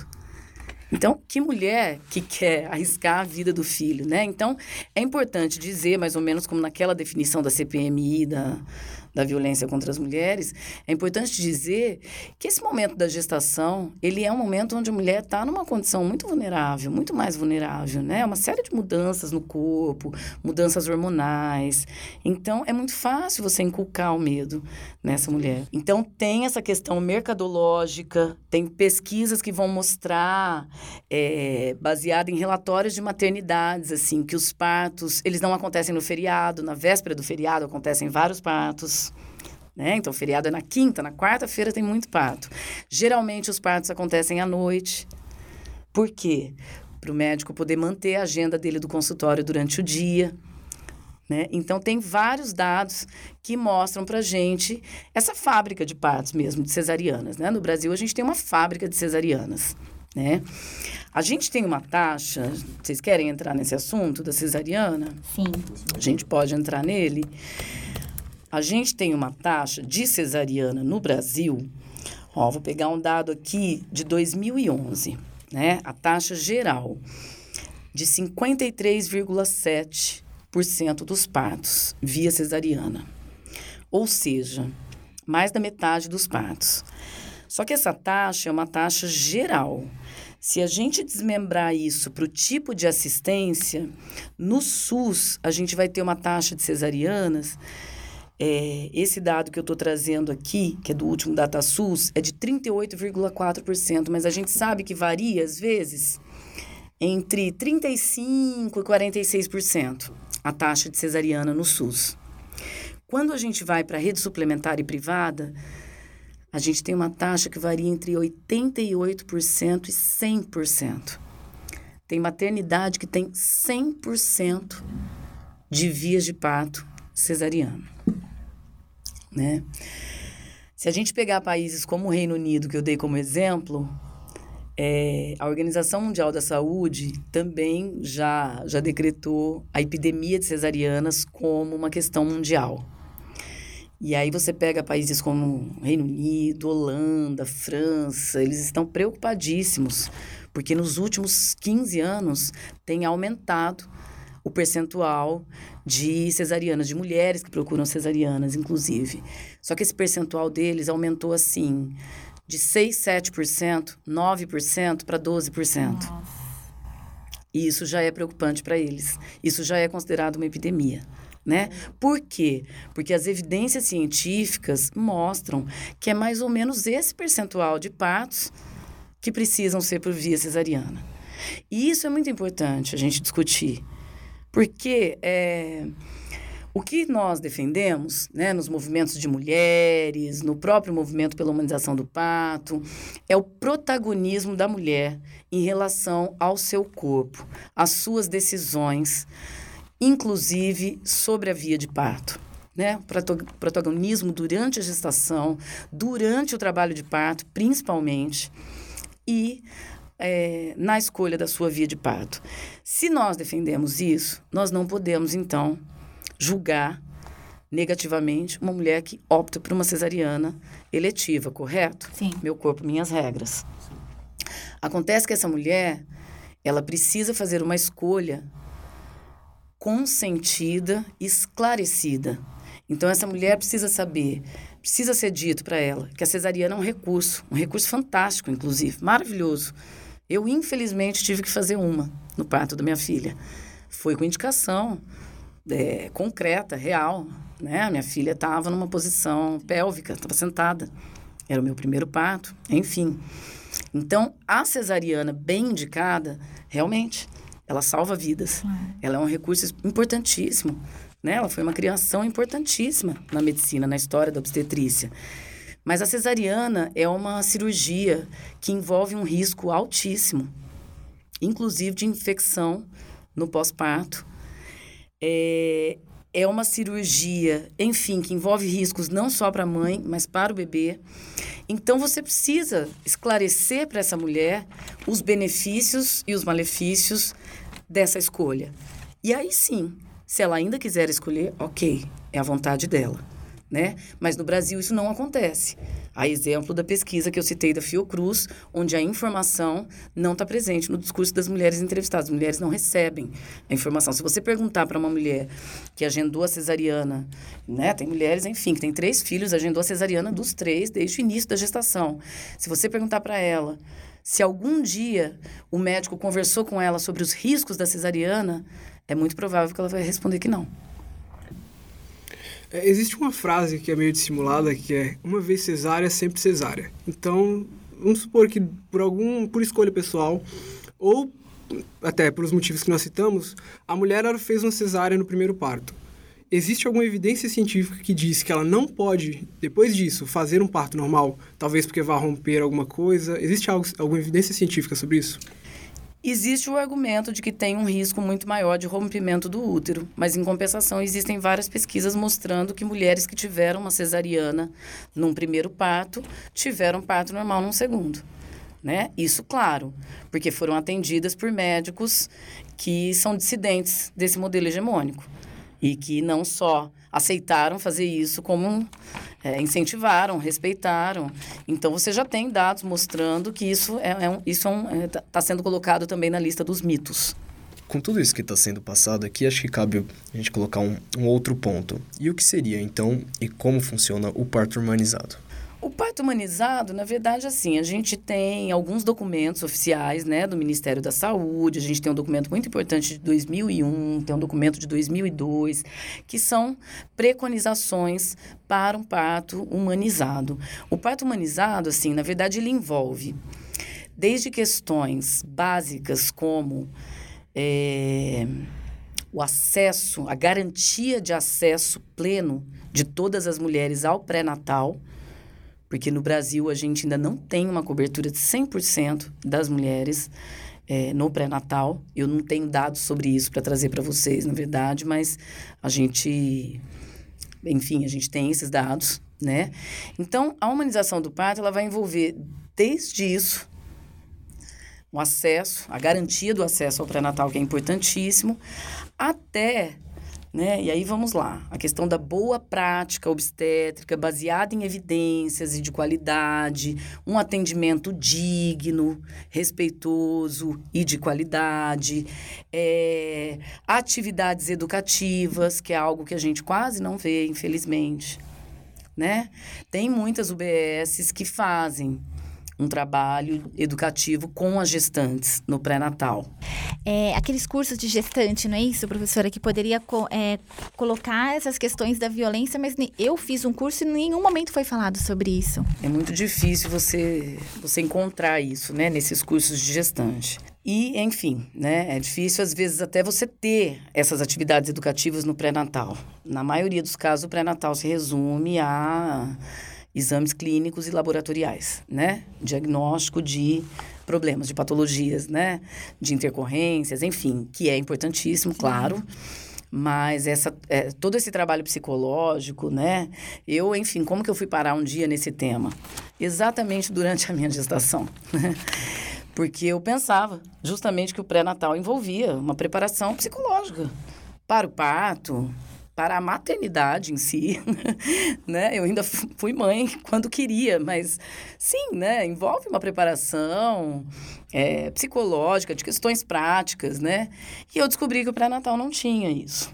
Então, que mulher que quer arriscar a vida do filho, né? Então, é importante dizer, mais ou menos como naquela definição da CPMI, da, da violência contra as mulheres, é importante dizer que esse momento da gestação, ele é um momento onde a mulher está numa condição muito vulnerável, muito mais vulnerável, né? Uma série de mudanças no corpo, mudanças hormonais. Então, é muito fácil você inculcar o medo nessa mulher. Então, tem essa questão mercadológica, tem pesquisas que vão mostrar, é, baseada em relatórios de maternidades, assim, que os partos, eles não acontecem no feriado, na véspera do feriado acontecem vários partos. Né? Então, feriado é na quinta, na quarta-feira tem muito parto. Geralmente, os partos acontecem à noite. Por quê? Para o médico poder manter a agenda dele do consultório durante o dia. Né? Então, tem vários dados que mostram para gente essa fábrica de partos mesmo, de cesarianas. Né? No Brasil, a gente tem uma fábrica de cesarianas. Né? A gente tem uma taxa. Vocês querem entrar nesse assunto da cesariana? Sim. A gente pode entrar nele. A gente tem uma taxa de cesariana no Brasil. Ó, vou pegar um dado aqui de 2011, né? A taxa geral de 53,7% dos partos via cesariana. Ou seja, mais da metade dos partos. Só que essa taxa é uma taxa geral. Se a gente desmembrar isso para o tipo de assistência, no SUS a gente vai ter uma taxa de cesarianas é, esse dado que eu estou trazendo aqui, que é do último DataSUS, é de 38,4%, mas a gente sabe que varia, às vezes, entre 35% e 46% a taxa de cesariana no SUS. Quando a gente vai para a rede suplementar e privada, a gente tem uma taxa que varia entre 88% e 100%. Tem maternidade que tem 100% de vias de parto cesariano né? Se a gente pegar países como o Reino Unido, que eu dei como exemplo, é, a Organização Mundial da Saúde também já, já decretou a epidemia de cesarianas como uma questão mundial. E aí você pega países como Reino Unido, Holanda, França, eles estão preocupadíssimos, porque nos últimos 15 anos tem aumentado o percentual de cesarianas, de mulheres que procuram cesarianas, inclusive. Só que esse percentual deles aumentou assim, de 6, 7%, 9% para 12%. Nossa. E isso já é preocupante para eles. Isso já é considerado uma epidemia. Né? Por quê? Porque as evidências científicas mostram que é mais ou menos esse percentual de partos que precisam ser por via cesariana. E isso é muito importante a gente discutir. Porque é, o que nós defendemos, né, nos movimentos de mulheres, no próprio movimento pela humanização do parto, é o protagonismo da mulher em relação ao seu corpo, às suas decisões, inclusive sobre a via de parto. Né? Protagonismo durante a gestação, durante o trabalho de parto, principalmente, e é, na escolha da sua via de parto. Se nós defendemos isso, nós não podemos, então, julgar negativamente uma mulher que opta por uma cesariana eletiva, correto? Sim. Meu corpo, minhas regras. Acontece que essa mulher, ela precisa fazer uma escolha consentida, esclarecida. Então essa mulher precisa saber, precisa ser dito para ela que a cesariana é um recurso, um recurso fantástico, inclusive, maravilhoso eu, infelizmente, tive que fazer uma no parto da minha filha. Foi com indicação é, concreta, real. Né? A minha filha estava numa posição pélvica, estava sentada. Era o meu primeiro parto, enfim. Então, a cesariana bem indicada, realmente, ela salva vidas. Ela é um recurso importantíssimo. Né? Ela foi uma criação importantíssima na medicina, na história da obstetrícia. Mas a cesariana é uma cirurgia que envolve um risco altíssimo, inclusive de infecção no pós-parto. É, é uma cirurgia, enfim, que envolve riscos não só para a mãe, mas para o bebê. Então você precisa esclarecer para essa mulher os benefícios e os malefícios dessa escolha. E aí sim, se ela ainda quiser escolher, ok, é a vontade dela. Né? Mas no Brasil isso não acontece. A exemplo da pesquisa que eu citei da Fiocruz, onde a informação não está presente no discurso das mulheres entrevistadas. As mulheres não recebem a informação. Se você perguntar para uma mulher que agendou a cesariana, né? Tem mulheres, enfim, que tem três filhos, agendou a cesariana dos três desde o início da gestação. Se você perguntar para ela se algum dia o médico conversou com ela sobre os riscos da cesariana, é muito provável que ela vai responder que não. É, existe uma frase que é meio dissimulada que é uma vez cesárea, sempre cesárea. Então, vamos supor que por algum por escolha pessoal ou até pelos motivos que nós citamos, a mulher fez uma cesárea no primeiro parto. Existe alguma evidência científica que diz que ela não pode, depois disso, fazer um parto normal? Talvez porque vá romper alguma coisa? Existe algo, alguma evidência científica sobre isso? Existe o argumento de que tem um risco muito maior de rompimento do útero, mas em compensação existem várias pesquisas mostrando que mulheres que tiveram uma cesariana num primeiro parto tiveram parto normal num segundo. Né? Isso, claro, porque foram atendidas por médicos que são dissidentes desse modelo hegemônico e que não só aceitaram fazer isso, como é, incentivaram, respeitaram. Então você já tem dados mostrando que isso é, é um, isso está é é, tá, tá sendo colocado também na lista dos mitos. Com tudo isso que está sendo passado aqui, acho que cabe a gente colocar um, um outro ponto. E o que seria, então, e como funciona o parto humanizado? O parto humanizado, na verdade, assim, a gente tem alguns documentos oficiais, né, do Ministério da Saúde, a gente tem um documento muito importante de 2001, tem um documento de 2002, que são preconizações para um parto humanizado. O parto humanizado, assim, na verdade, ele envolve desde questões básicas como é, o acesso, a garantia de acesso pleno de todas as mulheres ao pré-natal, porque no Brasil a gente ainda não tem uma cobertura de 100% das mulheres é, no pré-natal. Eu não tenho dados sobre isso para trazer para vocês, na verdade, mas a gente, enfim, a gente tem esses dados, né? Então, a humanização do parto ela vai envolver desde isso o acesso, a garantia do acesso ao pré-natal, que é importantíssimo, até né? E aí vamos lá, a questão da boa prática obstétrica baseada em evidências e de qualidade, um atendimento digno, respeitoso e de qualidade, é, atividades educativas, que é algo que a gente quase não vê, infelizmente. Né? Tem muitas UBSs que fazem um trabalho educativo com as gestantes no pré-natal. É, aqueles cursos de gestante, não é isso, professora, que poderia é, colocar essas questões da violência, mas eu fiz um curso e em nenhum momento foi falado sobre isso. É muito difícil você, você encontrar isso, né, nesses cursos de gestante. E, enfim, né, é difícil às vezes até você ter essas atividades educativas no pré-natal. Na maioria dos casos, o pré-natal se resume a exames clínicos e laboratoriais, né? Diagnóstico de problemas, de patologias, né? De intercorrências, enfim, que é importantíssimo, claro. Mas essa, é, todo esse trabalho psicológico, né? Eu, enfim, como que eu fui parar um dia nesse tema? Exatamente durante a minha gestação. Né? Porque eu pensava justamente que o pré-natal envolvia uma preparação psicológica para o parto, para a maternidade em si, né? Eu ainda fui mãe quando queria, mas sim, né? Envolve uma preparação é, psicológica, de questões práticas, né? E eu descobri que o pré-natal não tinha isso.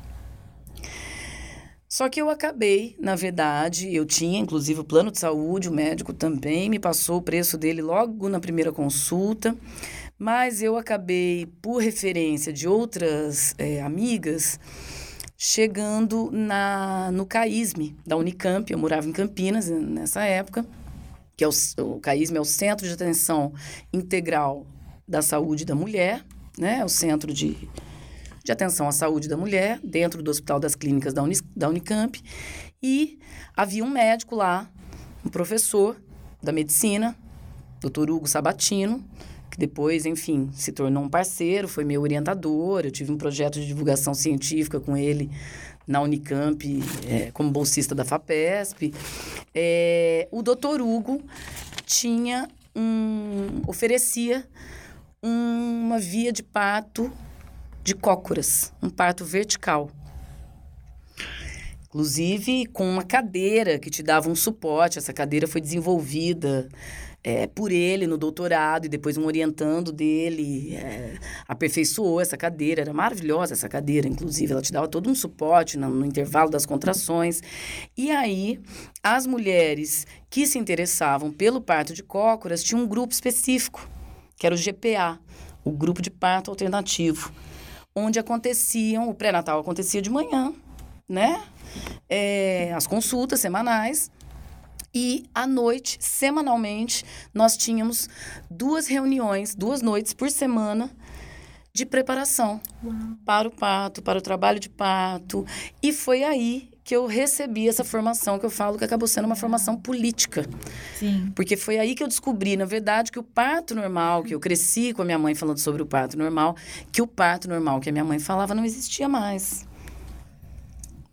Só que eu acabei, na verdade, eu tinha inclusive o plano de saúde, o médico também me passou o preço dele logo na primeira consulta, mas eu acabei, por referência de outras é, amigas, chegando na, no CAISME da Unicamp. Eu morava em Campinas nessa época, que é o, o CAISME é o Centro de Atenção Integral da Saúde da Mulher, né? É o centro de, de atenção à saúde da mulher, dentro do Hospital das Clínicas da, Uni, da Unicamp. E havia um médico lá, um professor da medicina, doutor Hugo Sabatino, que depois, enfim, se tornou um parceiro, foi meu orientador. Eu tive um projeto de divulgação científica com ele na Unicamp, é, como bolsista da FAPESP. É, o doutor Hugo tinha um oferecia uma via de parto de cócoras, um parto vertical. Inclusive com uma cadeira que te dava um suporte. Essa cadeira foi desenvolvida é, por ele no doutorado e depois um orientando dele é, aperfeiçoou essa cadeira. Era maravilhosa essa cadeira, inclusive. Ela te dava todo um suporte no, no intervalo das contrações. E aí, as mulheres que se interessavam pelo parto de cócoras tinham um grupo específico, que era o GPA, o Grupo de Parto Alternativo, onde aconteciam, o pré-natal acontecia de manhã, né? É, as consultas semanais e à noite, semanalmente, nós tínhamos duas reuniões, duas noites por semana de preparação Uau. para o parto, para o trabalho de parto. E foi aí que eu recebi essa formação que eu falo que acabou sendo uma formação política. Sim. Porque foi aí que eu descobri, na verdade, que o parto normal, que eu cresci com a minha mãe falando sobre o parto normal, que o parto normal que a minha mãe falava não existia mais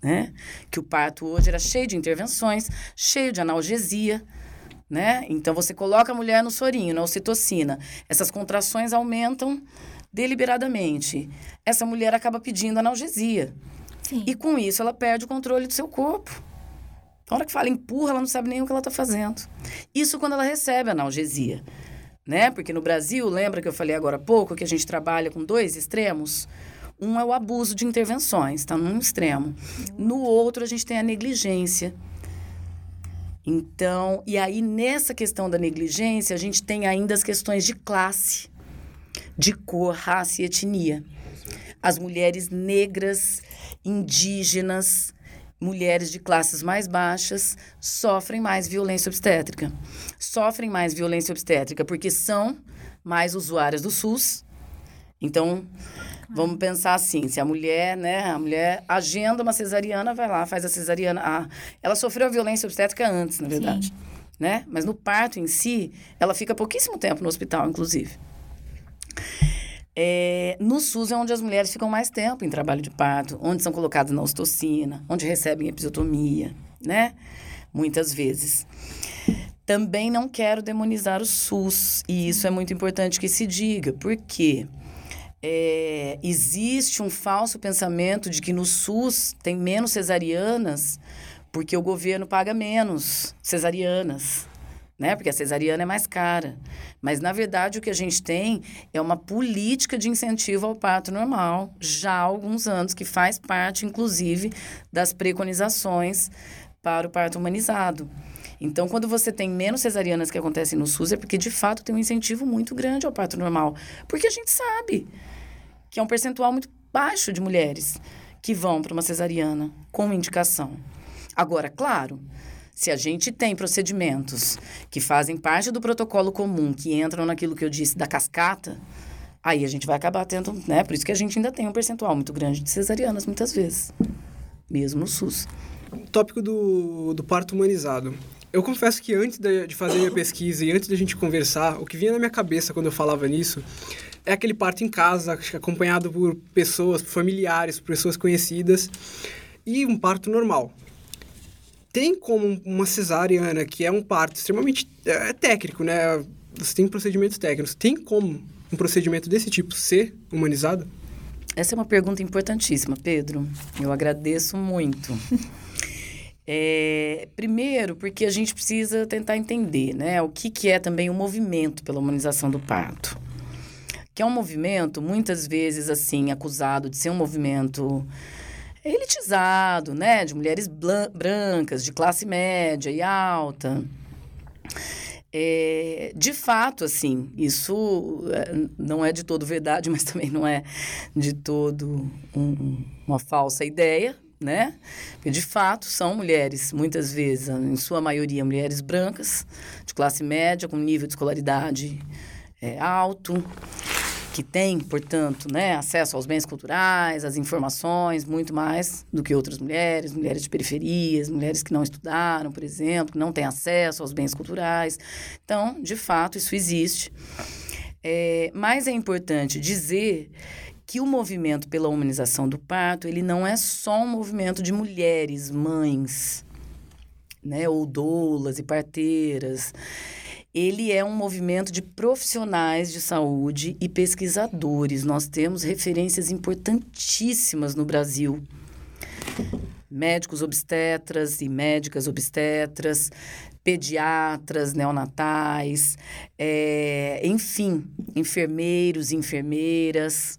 né? Que o parto hoje era cheio de intervenções, cheio de analgesia, né? Então você coloca a mulher no sorinho, na ocitocina. Essas contrações aumentam deliberadamente. Essa mulher acaba pedindo analgesia. Sim. E com isso ela perde o controle do seu corpo. Na hora que fala empurra, ela não sabe nem o que ela está fazendo. Isso quando ela recebe analgesia. Né? Porque no Brasil, lembra que eu falei agora há pouco que a gente trabalha com dois extremos? Um é o abuso de intervenções, está num extremo. No outro, a gente tem a negligência. Então, e aí nessa questão da negligência, a gente tem ainda as questões de classe, de cor, raça e etnia. As mulheres negras, indígenas, mulheres de classes mais baixas sofrem mais violência obstétrica. Sofrem mais violência obstétrica porque são mais usuárias do SUS. Então, Vamos pensar assim, se a mulher, né, a mulher agenda uma cesariana, vai lá, faz a cesariana. Ah, ela sofreu a violência obstétrica antes, na verdade, Sim. né? Mas no parto em si, ela fica pouquíssimo tempo no hospital, inclusive. É, no SUS é onde as mulheres ficam mais tempo em trabalho de parto, onde são colocadas na ostocina, onde recebem episiotomia, né? Muitas vezes. Também não quero demonizar o SUS, e isso é muito importante que se diga, porque quê? É, existe um falso pensamento de que no SUS tem menos cesarianas porque o governo paga menos cesarianas, né? Porque a cesariana é mais cara. Mas, na verdade, o que a gente tem é uma política de incentivo ao parto normal, já há alguns anos, que faz parte, inclusive, das preconizações para o parto humanizado. Então, quando você tem menos cesarianas que acontecem no SUS, é porque, de fato, tem um incentivo muito grande ao parto normal. Porque a gente sabe que é um percentual muito baixo de mulheres que vão para uma cesariana com indicação. Agora, claro, se a gente tem procedimentos que fazem parte do protocolo comum, que entram naquilo que eu disse da cascata, aí a gente vai acabar tendo, né? Por isso que a gente ainda tem um percentual muito grande de cesarianas muitas vezes, mesmo no SUS. Tópico do, do parto humanizado. Eu confesso que antes de fazer minha pesquisa e antes da gente conversar, o que vinha na minha cabeça quando eu falava nisso é aquele parto em casa, acompanhado por pessoas, por familiares, por pessoas conhecidas, e um parto normal. Tem como uma cesariana, que é um parto extremamente é, técnico, né? Você tem procedimentos técnicos. Tem como um procedimento desse tipo ser humanizado? Essa é uma pergunta importantíssima, Pedro. Eu agradeço muito. É, primeiro, porque a gente precisa tentar entender né, o que, que é também o movimento pela humanização do parto que é um movimento muitas vezes assim acusado de ser um movimento elitizado, né, de mulheres brancas, de classe média e alta. É, de fato, assim, isso é, não é de todo verdade, mas também não é de todo um, uma falsa ideia, né? Porque, de fato, são mulheres, muitas vezes, em sua maioria, mulheres brancas, de classe média, com nível de escolaridade é, alto, que têm, portanto, né, acesso aos bens culturais, às informações, muito mais do que outras mulheres, mulheres de periferias, mulheres que não estudaram, por exemplo, que não têm acesso aos bens culturais. Então, de fato, isso existe. É, mas é importante dizer que o movimento pela humanização do parto, ele não é só um movimento de mulheres, mães, né, ou doulas e parteiras ele é um movimento de profissionais de saúde e pesquisadores. Nós temos referências importantíssimas no Brasil. Médicos obstetras e médicas obstetras, pediatras neonatais, é, enfim, enfermeiros enfermeiras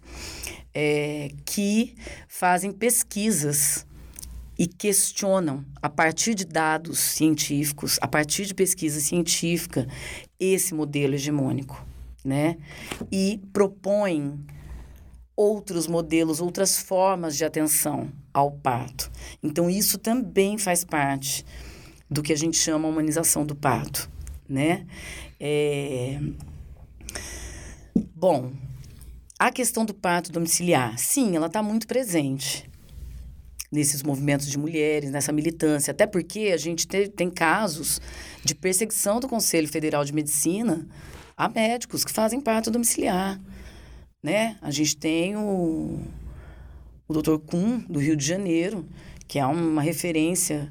é, que fazem pesquisas e questionam, a partir de dados científicos, a partir de pesquisa científica, esse modelo hegemônico, né? E propõem outros modelos, outras formas de atenção ao parto. Então, isso também faz parte do que a gente chama humanização do parto, né? É... Bom, a questão do parto domiciliar, sim, ela está muito presente nesses movimentos de mulheres, nessa militância. Até porque a gente te, tem casos de perseguição do Conselho Federal de Medicina a médicos que fazem parto domiciliar. Né? A gente tem o, o Dr. Kuhn, do Rio de Janeiro, que é uma referência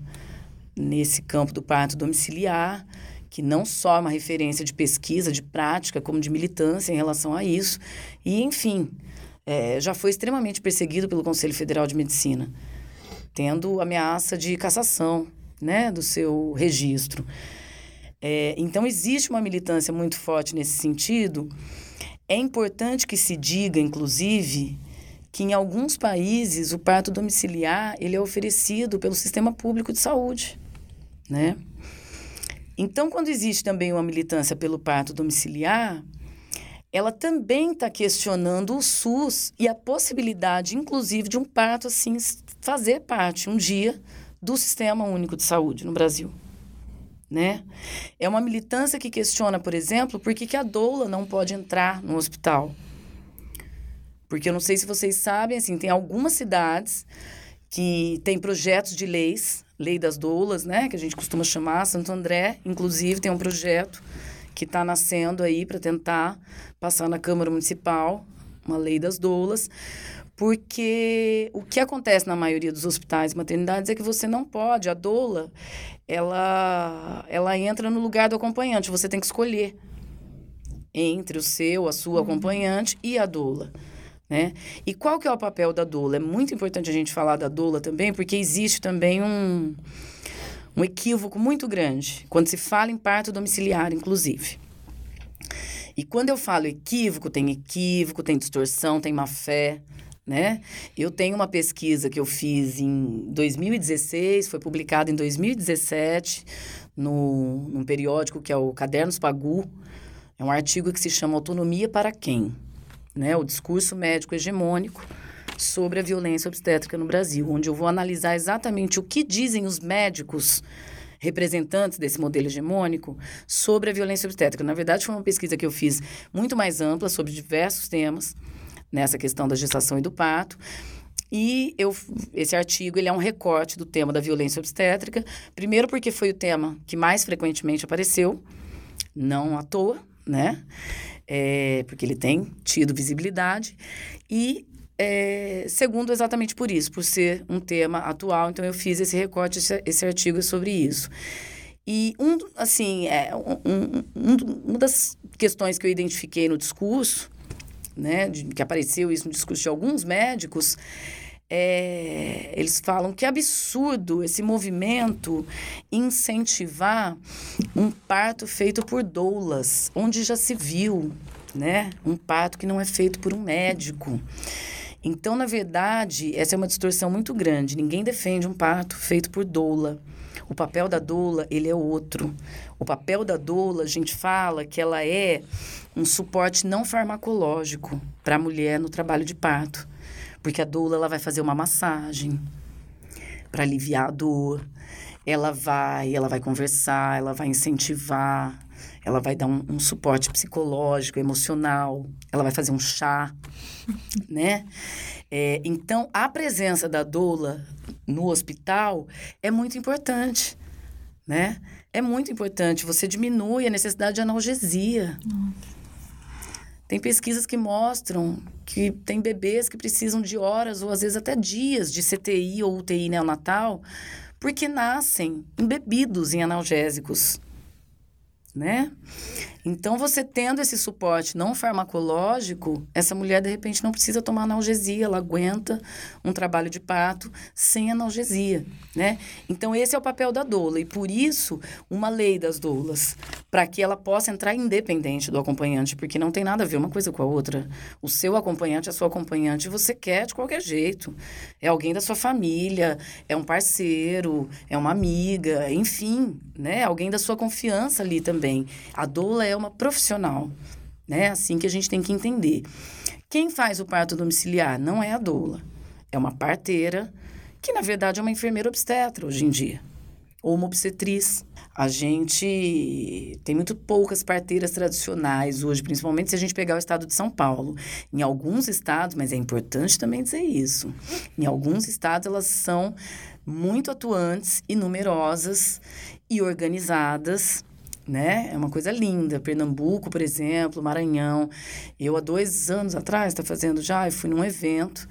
nesse campo do parto domiciliar, que não só é uma referência de pesquisa, de prática, como de militância em relação a isso. E, enfim, é, já foi extremamente perseguido pelo Conselho Federal de Medicina tendo ameaça de cassação né, do seu registro. É, então, existe uma militância muito forte nesse sentido. É importante que se diga, inclusive, que em alguns países o parto domiciliar ele é oferecido pelo sistema público de saúde, né? Então, quando existe também uma militância pelo parto domiciliar, ela também está questionando o SUS e a possibilidade, inclusive, de um parto assim fazer parte um dia do Sistema Único de Saúde no Brasil. Né? É uma militância que questiona, por exemplo, por que, que a doula não pode entrar no hospital. Porque eu não sei se vocês sabem, assim, tem algumas cidades que têm projetos de leis, lei das doulas, né, que a gente costuma chamar, Santo André, inclusive tem um projeto que está nascendo aí para tentar passar na Câmara Municipal, uma lei das doulas, porque o que acontece na maioria dos hospitais e maternidades é que você não pode, a doula, ela, ela entra no lugar do acompanhante, você tem que escolher entre o seu, a sua uhum. acompanhante e a doula. Né? E qual que é o papel da doula? É muito importante a gente falar da doula também, porque existe também um, um equívoco muito grande quando se fala em parto domiciliar, inclusive. E quando eu falo equívoco, tem equívoco, tem distorção, tem má fé, né? Eu tenho uma pesquisa que eu fiz em 2016, foi publicada em 2017 no, num periódico que é o Cadernos Pagu. É um artigo que se chama Autonomia para quem? Né? O discurso médico hegemônico sobre a violência obstétrica no Brasil, onde eu vou analisar exatamente o que dizem os médicos representantes desse modelo hegemônico sobre a violência obstétrica. Na verdade, foi uma pesquisa que eu fiz muito mais ampla sobre diversos temas nessa questão da gestação e do parto. E eu, esse artigo ele é um recorte do tema da violência obstétrica. Primeiro porque foi o tema que mais frequentemente apareceu, não à toa, né? É, porque ele tem tido visibilidade. E é, segundo, exatamente por isso, por ser um tema atual. Então, eu fiz esse recorte, esse, esse artigo sobre isso. E, um, assim, é, um, um, uma das questões que eu identifiquei no discurso né, de, que apareceu isso no discurso de alguns médicos, é, eles falam que absurdo esse movimento incentivar um parto feito por doulas, onde já se viu, né, um parto que não é feito por um médico. Então, na verdade, essa é uma distorção muito grande. Ninguém defende um parto feito por doula. O papel da doula, ele é outro. O papel da doula, a gente fala que ela é um suporte não farmacológico para a mulher no trabalho de parto. Porque a doula ela vai fazer uma massagem para aliviar a dor. Ela vai, ela vai conversar, ela vai incentivar, ela vai dar um, um suporte psicológico, emocional, ela vai fazer um chá, né? É, então, a presença da doula no hospital é muito importante, né? É muito importante. Você diminui a necessidade de analgesia. Nossa. Tem pesquisas que mostram que tem bebês que precisam de horas ou às vezes até dias de CTI ou UTI neonatal porque nascem embebidos em analgésicos. né? Então, você tendo esse suporte não farmacológico, essa mulher, de repente, não precisa tomar analgesia, ela aguenta um trabalho de parto sem analgesia, né? Então, esse é o papel da doula. E, por isso, uma lei das doulas, para que ela possa entrar independente do acompanhante, porque não tem nada a ver uma coisa com a outra. O seu acompanhante, a sua acompanhante, você quer de qualquer jeito. É alguém da sua família, é um parceiro, é uma amiga, enfim, né? Alguém da sua confiança ali também. A doula é é uma profissional, né? Assim que a gente tem que entender. Quem faz o parto domiciliar não é a doula, é uma parteira, que na verdade é uma enfermeira obstetra hoje em dia, ou uma obstetriz. A gente tem muito poucas parteiras tradicionais hoje, principalmente se a gente pegar o estado de São Paulo. Em alguns estados, mas é importante também dizer isso, em alguns estados elas são muito atuantes e numerosas e organizadas né? É uma coisa linda. Pernambuco, por exemplo, Maranhão. Eu, há dois anos atrás, está fazendo já, eu fui num evento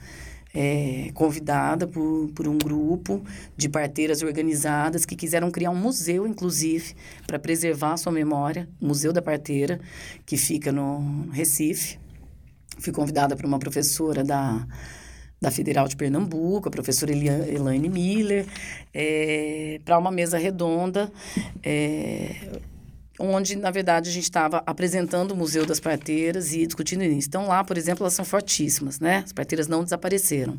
é, convidada por, por um grupo de parteiras organizadas que quiseram criar um museu, inclusive, para preservar a sua memória, Museu da Parteira, que fica no Recife. Fui convidada por uma professora da, da Federal de Pernambuco, a professora Elaine Miller, é, para uma mesa redonda. É, onde, na verdade, a gente estava apresentando o Museu das Parteiras e discutindo isso. Então, lá, por exemplo, elas são fortíssimas, né? As parteiras não desapareceram.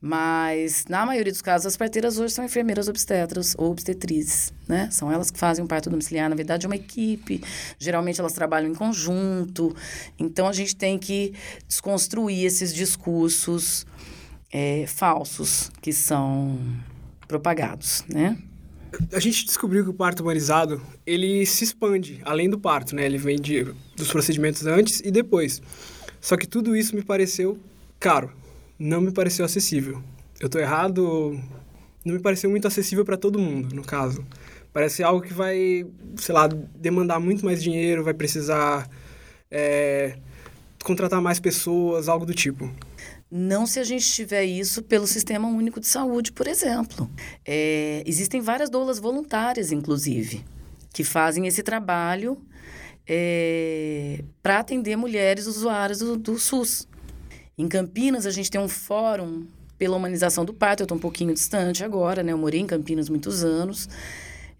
Mas, na maioria dos casos, as parteiras hoje são enfermeiras obstetras ou obstetrizes, né? São elas que fazem o parto domiciliar. Na verdade, é uma equipe. Geralmente, elas trabalham em conjunto. Então, a gente tem que desconstruir esses discursos é, falsos que são propagados, né? A gente descobriu que o parto humanizado, ele se expande além do parto, né? Ele vem de, dos procedimentos antes e depois. Só que tudo isso me pareceu caro, não me pareceu acessível. Eu tô errado, não me pareceu muito acessível para todo mundo, no caso. Parece algo que vai, sei lá, demandar muito mais dinheiro, vai precisar é, contratar mais pessoas, algo do tipo. Não se a gente tiver isso pelo Sistema Único de Saúde, por exemplo. É, existem várias doulas voluntárias, inclusive, que fazem esse trabalho é, para atender mulheres usuárias do, do SUS. Em Campinas, a gente tem um fórum pela humanização do parto. Eu estou um pouquinho distante agora, né? Eu morei em Campinas muitos anos.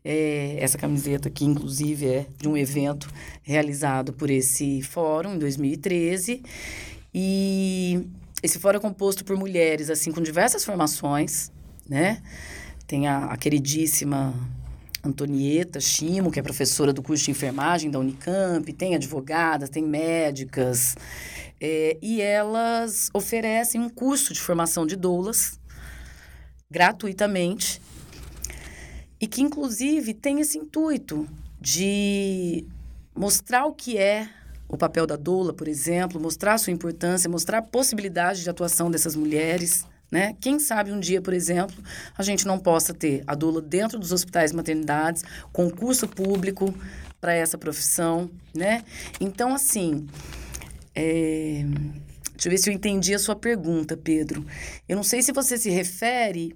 É, essa camiseta aqui, inclusive, é de um evento realizado por esse fórum em 2013. E esse fórum é composto por mulheres, assim, com diversas formações, né? Tem a, a queridíssima Antonieta Chimo, que é professora do curso de enfermagem da Unicamp, tem advogadas, tem médicas, é, e elas oferecem um curso de formação de doulas gratuitamente e que inclusive tem esse intuito de mostrar o que é o papel da doula, por exemplo, mostrar sua importância, mostrar a possibilidade de atuação dessas mulheres. Né? Quem sabe um dia, por exemplo, a gente não possa ter a doula dentro dos hospitais maternidades, concurso público para essa profissão, né? Então, assim, é... deixa eu ver se eu entendi a sua pergunta, Pedro. Eu não sei se você se refere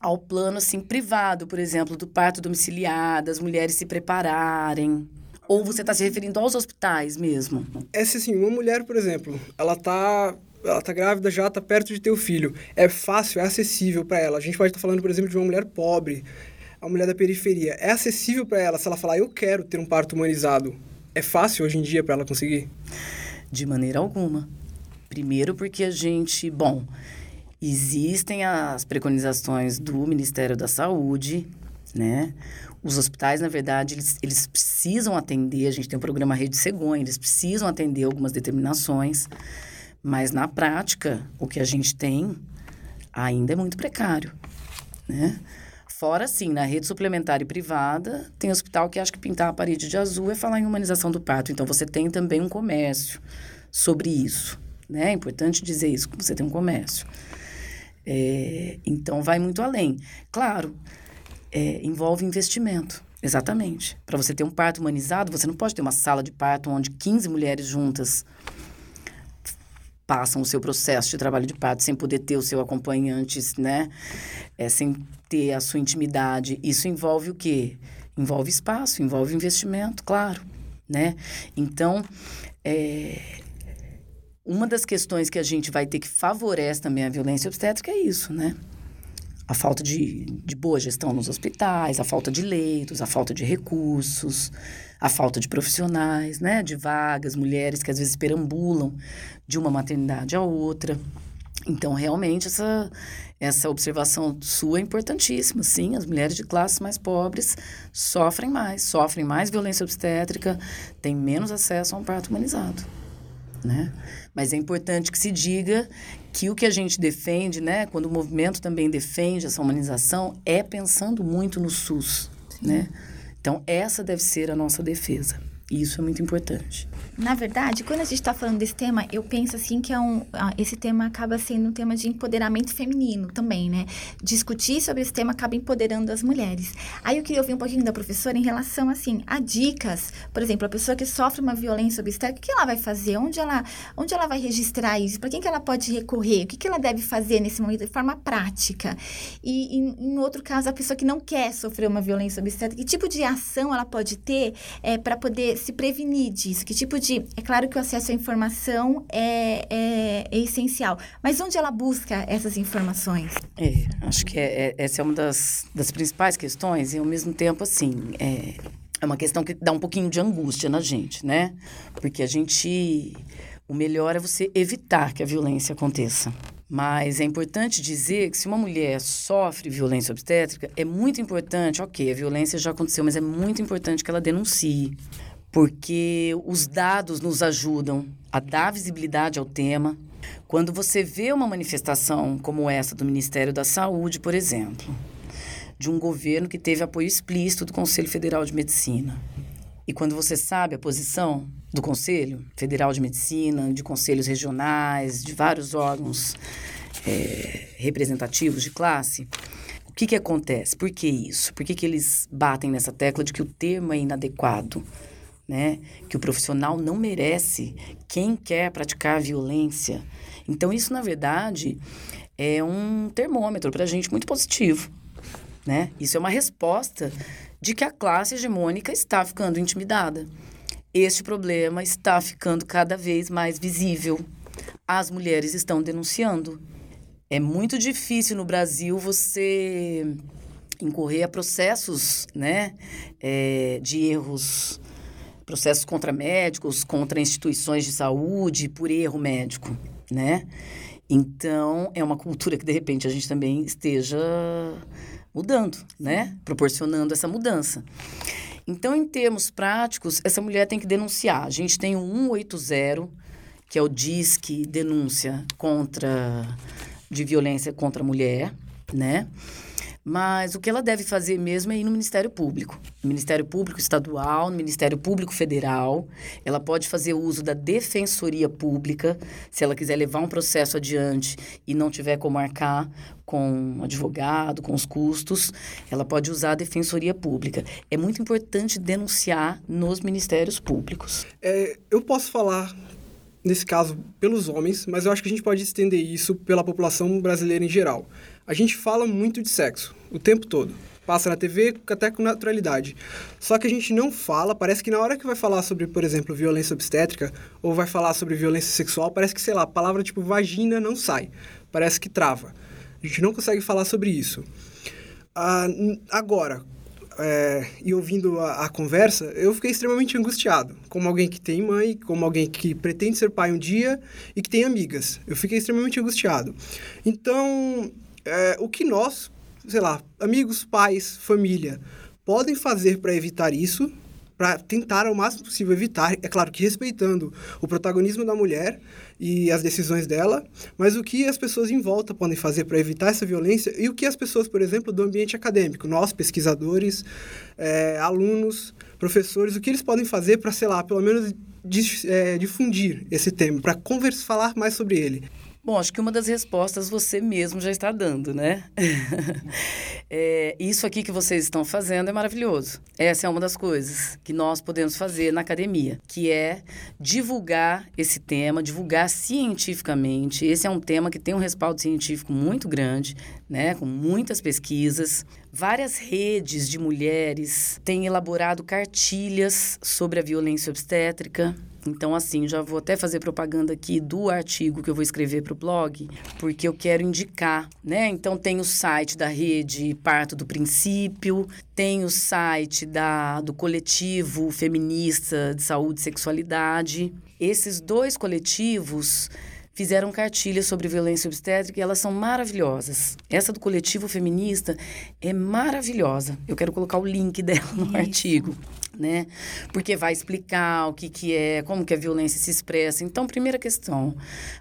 ao plano, assim, privado, por exemplo, do parto domiciliar, das mulheres se prepararem, ou você está se referindo aos hospitais mesmo? É assim, uma mulher, por exemplo, ela tá ela tá grávida já, tá perto de ter o filho. É fácil, é acessível para ela. A gente pode estar tá falando, por exemplo, de uma mulher pobre, a mulher da periferia. É acessível para ela se ela falar, eu quero ter um parto humanizado. É fácil hoje em dia para ela conseguir? De maneira alguma. Primeiro porque a gente, bom, existem as preconizações do Ministério da Saúde, né? Os hospitais, na verdade, eles, eles precisam atender, a gente tem o programa Rede Cegonha, eles precisam atender algumas determinações, mas na prática, o que a gente tem ainda é muito precário, né? Fora, sim, na rede suplementar e privada, tem hospital que acha que pintar a parede de azul é falar em humanização do parto. Então, você tem também um comércio sobre isso, né? É importante dizer isso, você tem um comércio. É, então, vai muito além. Claro, é, envolve investimento. Exatamente. Para você ter um parto humanizado, você não pode ter uma sala de parto onde 15 mulheres juntas passam o seu processo de trabalho de parto sem poder ter o seu acompanhante, né? É, sem ter a sua intimidade. Isso envolve o quê? Envolve espaço, envolve investimento, claro, né? Então, é, uma das questões que a gente vai ter que favorecer também a violência obstétrica é isso, né? A falta de, de boa gestão nos hospitais, a falta de leitos, a falta de recursos, a falta de profissionais, né? De vagas, mulheres que às vezes perambulam de uma maternidade a outra. Então, realmente, essa, essa observação sua é importantíssima. Sim, as mulheres de classes mais pobres sofrem mais, sofrem mais violência obstétrica, têm menos acesso a um parto humanizado. Né? Mas é importante que se diga que o que a gente defende, né, quando o movimento também defende essa humanização, é pensando muito no SUS. Né? Então, essa deve ser a nossa defesa. E isso é muito importante. Na verdade, quando a gente está falando desse tema, eu penso assim que é um, esse tema acaba sendo um tema de empoderamento feminino também, né? Discutir sobre esse tema acaba empoderando as mulheres. Aí eu queria ouvir um pouquinho da professora em relação, assim, a dicas. Por exemplo, a pessoa que sofre uma violência obstétrica, o que ela vai fazer? Onde ela, onde ela vai registrar isso? Para quem que ela pode recorrer? O que, que ela deve fazer nesse momento de forma prática? E, em, em outro caso, a pessoa que não quer sofrer uma violência obstétrica, que tipo de ação ela pode ter é, para poder se prevenir disso? Que tipo de é claro que o acesso à informação é, é, é essencial, mas onde ela busca essas informações? É, acho que é, é, essa é uma das, das principais questões e, ao mesmo tempo, assim, é, é uma questão que dá um pouquinho de angústia na gente, né? Porque a gente... O melhor é você evitar que a violência aconteça. Mas é importante dizer que se uma mulher sofre violência obstétrica, é muito importante, ok, a violência já aconteceu, mas é muito importante que ela denuncie porque os dados nos ajudam a dar visibilidade ao tema. Quando você vê uma manifestação como essa do Ministério da Saúde, por exemplo, de um governo que teve apoio explícito do Conselho Federal de Medicina, e quando você sabe a posição do Conselho Federal de Medicina, de conselhos regionais, de vários órgãos é, representativos de classe, o que, que acontece? Por que isso? Por que, que eles batem nessa tecla de que o termo é inadequado? Né? Que o profissional não merece quem quer praticar violência. Então, isso, na verdade, é um termômetro para a gente muito positivo, né? Isso é uma resposta de que a classe hegemônica está ficando intimidada. Este problema está ficando cada vez mais visível. As mulheres estão denunciando. É muito difícil no Brasil você incorrer a processos né, é, de erros processos contra médicos, contra instituições de saúde por erro médico, né? Então, é uma cultura que, de repente, a gente também esteja mudando, né? Proporcionando essa mudança. Então, em termos práticos, essa mulher tem que denunciar. A gente tem o 180, que é o DISC denúncia contra de violência contra a mulher, né? Mas o que ela deve fazer mesmo é ir no Ministério Público. No Ministério Público Estadual, no Ministério Público Federal. Ela pode fazer uso da Defensoria Pública, se ela quiser levar um processo adiante e não tiver como marcar com advogado, com os custos, ela pode usar a Defensoria Pública. É muito importante denunciar nos ministérios públicos. É, eu posso falar nesse caso pelos homens, mas eu acho que a gente pode estender isso pela população brasileira em geral. A gente fala muito de sexo o tempo todo. Passa na TV até com naturalidade. Só que a gente não fala, parece que na hora que vai falar sobre, por exemplo, violência obstétrica, ou vai falar sobre violência sexual, parece que, sei lá, a palavra tipo vagina não sai. Parece que trava. A gente não consegue falar sobre isso. Ah, agora, é, e ouvindo a, a, conversa, eu fiquei extremamente angustiado. Como alguém que tem mãe, como alguém que pretende ser pai um dia e que tem amigas. Eu fiquei extremamente angustiado. Então, é, o que nós, sei lá, amigos, pais, família, podem fazer para evitar isso, para tentar ao máximo possível evitar, é claro que respeitando o protagonismo da mulher e as decisões dela, mas o que as pessoas em volta podem fazer para evitar essa violência e o que as pessoas, por exemplo, do ambiente acadêmico, nós, pesquisadores, é, alunos, professores, o que eles podem fazer para, sei lá, pelo menos é, difundir esse tema, para falar mais sobre ele. Bom, acho que uma das respostas você mesmo já está dando, né? é, isso aqui que vocês estão fazendo é maravilhoso. Essa é uma das coisas que nós podemos fazer na academia, que é divulgar esse tema, divulgar cientificamente. Esse é um tema que tem um respaldo científico muito grande, né? Com muitas pesquisas. Várias redes de mulheres têm elaborado cartilhas sobre a violência obstétrica. Então, assim, já vou até fazer propaganda aqui do artigo que eu vou escrever para o blog, porque eu quero indicar, né? Então, tem o site da rede Parto do Princípio, tem o site da, do coletivo feminista de saúde e sexualidade. Esses dois coletivos fizeram cartilhas sobre violência obstétrica e elas são maravilhosas. Essa do coletivo feminista é maravilhosa. Eu quero colocar o link dela no Isso. artigo né? Porque vai explicar o que, que é, como que a violência se expressa. Então, primeira questão,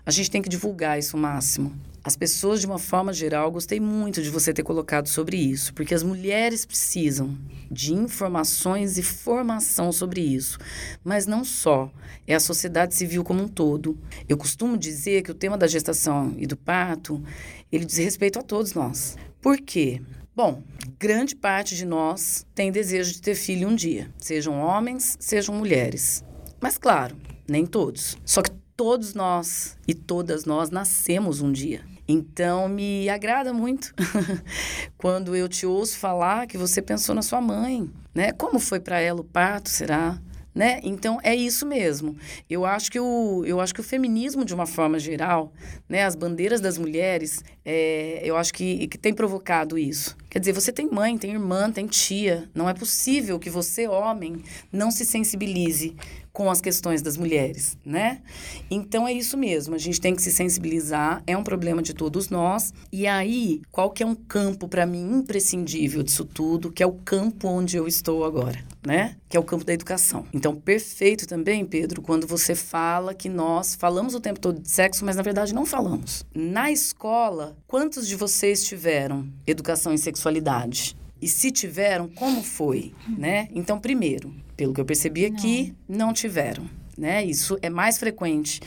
a gente tem que divulgar isso o máximo. As pessoas, de uma forma geral, gostei muito de você ter colocado sobre isso, porque as mulheres precisam de informações e formação sobre isso. Mas não só, é a sociedade civil como um todo. Eu costumo dizer que o tema da gestação e do parto, ele diz respeito a todos nós. Por quê? Bom, grande parte de nós tem desejo de ter filho um dia, sejam homens, sejam mulheres. Mas claro, nem todos. Só que todos nós e todas nós nascemos um dia. Então me agrada muito quando eu te ouço falar que você pensou na sua mãe, né? Como foi para ela o parto, será? né? Então é isso mesmo. Eu acho que o, eu acho que o feminismo de uma forma geral, né? As bandeiras das mulheres, é, eu acho que, que tem provocado isso. Quer dizer, você tem mãe, tem irmã, tem tia. Não é possível que você, homem, não se sensibilize com as questões das mulheres, né? Então é isso mesmo, a gente tem que se sensibilizar, é um problema de todos nós. E aí, qual que é um campo para mim imprescindível disso tudo, que é o campo onde eu estou agora, né? Que é o campo da educação. Então, perfeito também, Pedro, quando você fala que nós falamos o tempo todo de sexo, mas na verdade não falamos. Na escola, quantos de vocês tiveram educação em sexualidade? E se tiveram, como foi, né? Então, primeiro, pelo que eu percebi aqui, não, não tiveram. Né? Isso é mais frequente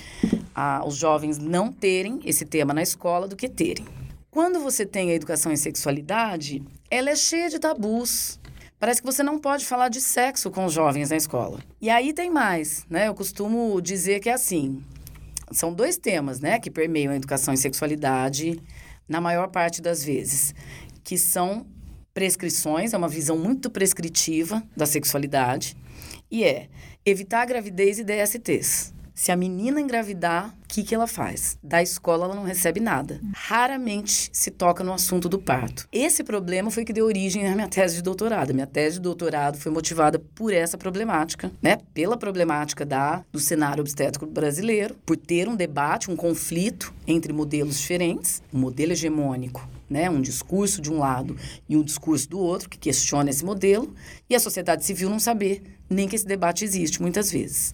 a, os jovens não terem esse tema na escola do que terem. Quando você tem a educação em sexualidade, ela é cheia de tabus. Parece que você não pode falar de sexo com os jovens na escola. E aí tem mais, né? Eu costumo dizer que é assim. São dois temas, né, que permeiam a educação em sexualidade na maior parte das vezes, que são prescrições, é uma visão muito prescritiva da sexualidade, e é evitar gravidez e DSTs. Se a menina engravidar, o que, que ela faz? Da escola ela não recebe nada. Raramente se toca no assunto do parto. Esse problema foi que deu origem à minha tese de doutorado. minha tese de doutorado foi motivada por essa problemática, né? Pela problemática da, do cenário obstétrico brasileiro, por ter um debate, um conflito entre modelos diferentes, um modelo hegemônico né, um discurso de um lado e um discurso do outro, que questiona esse modelo, e a sociedade civil não saber nem que esse debate existe, muitas vezes.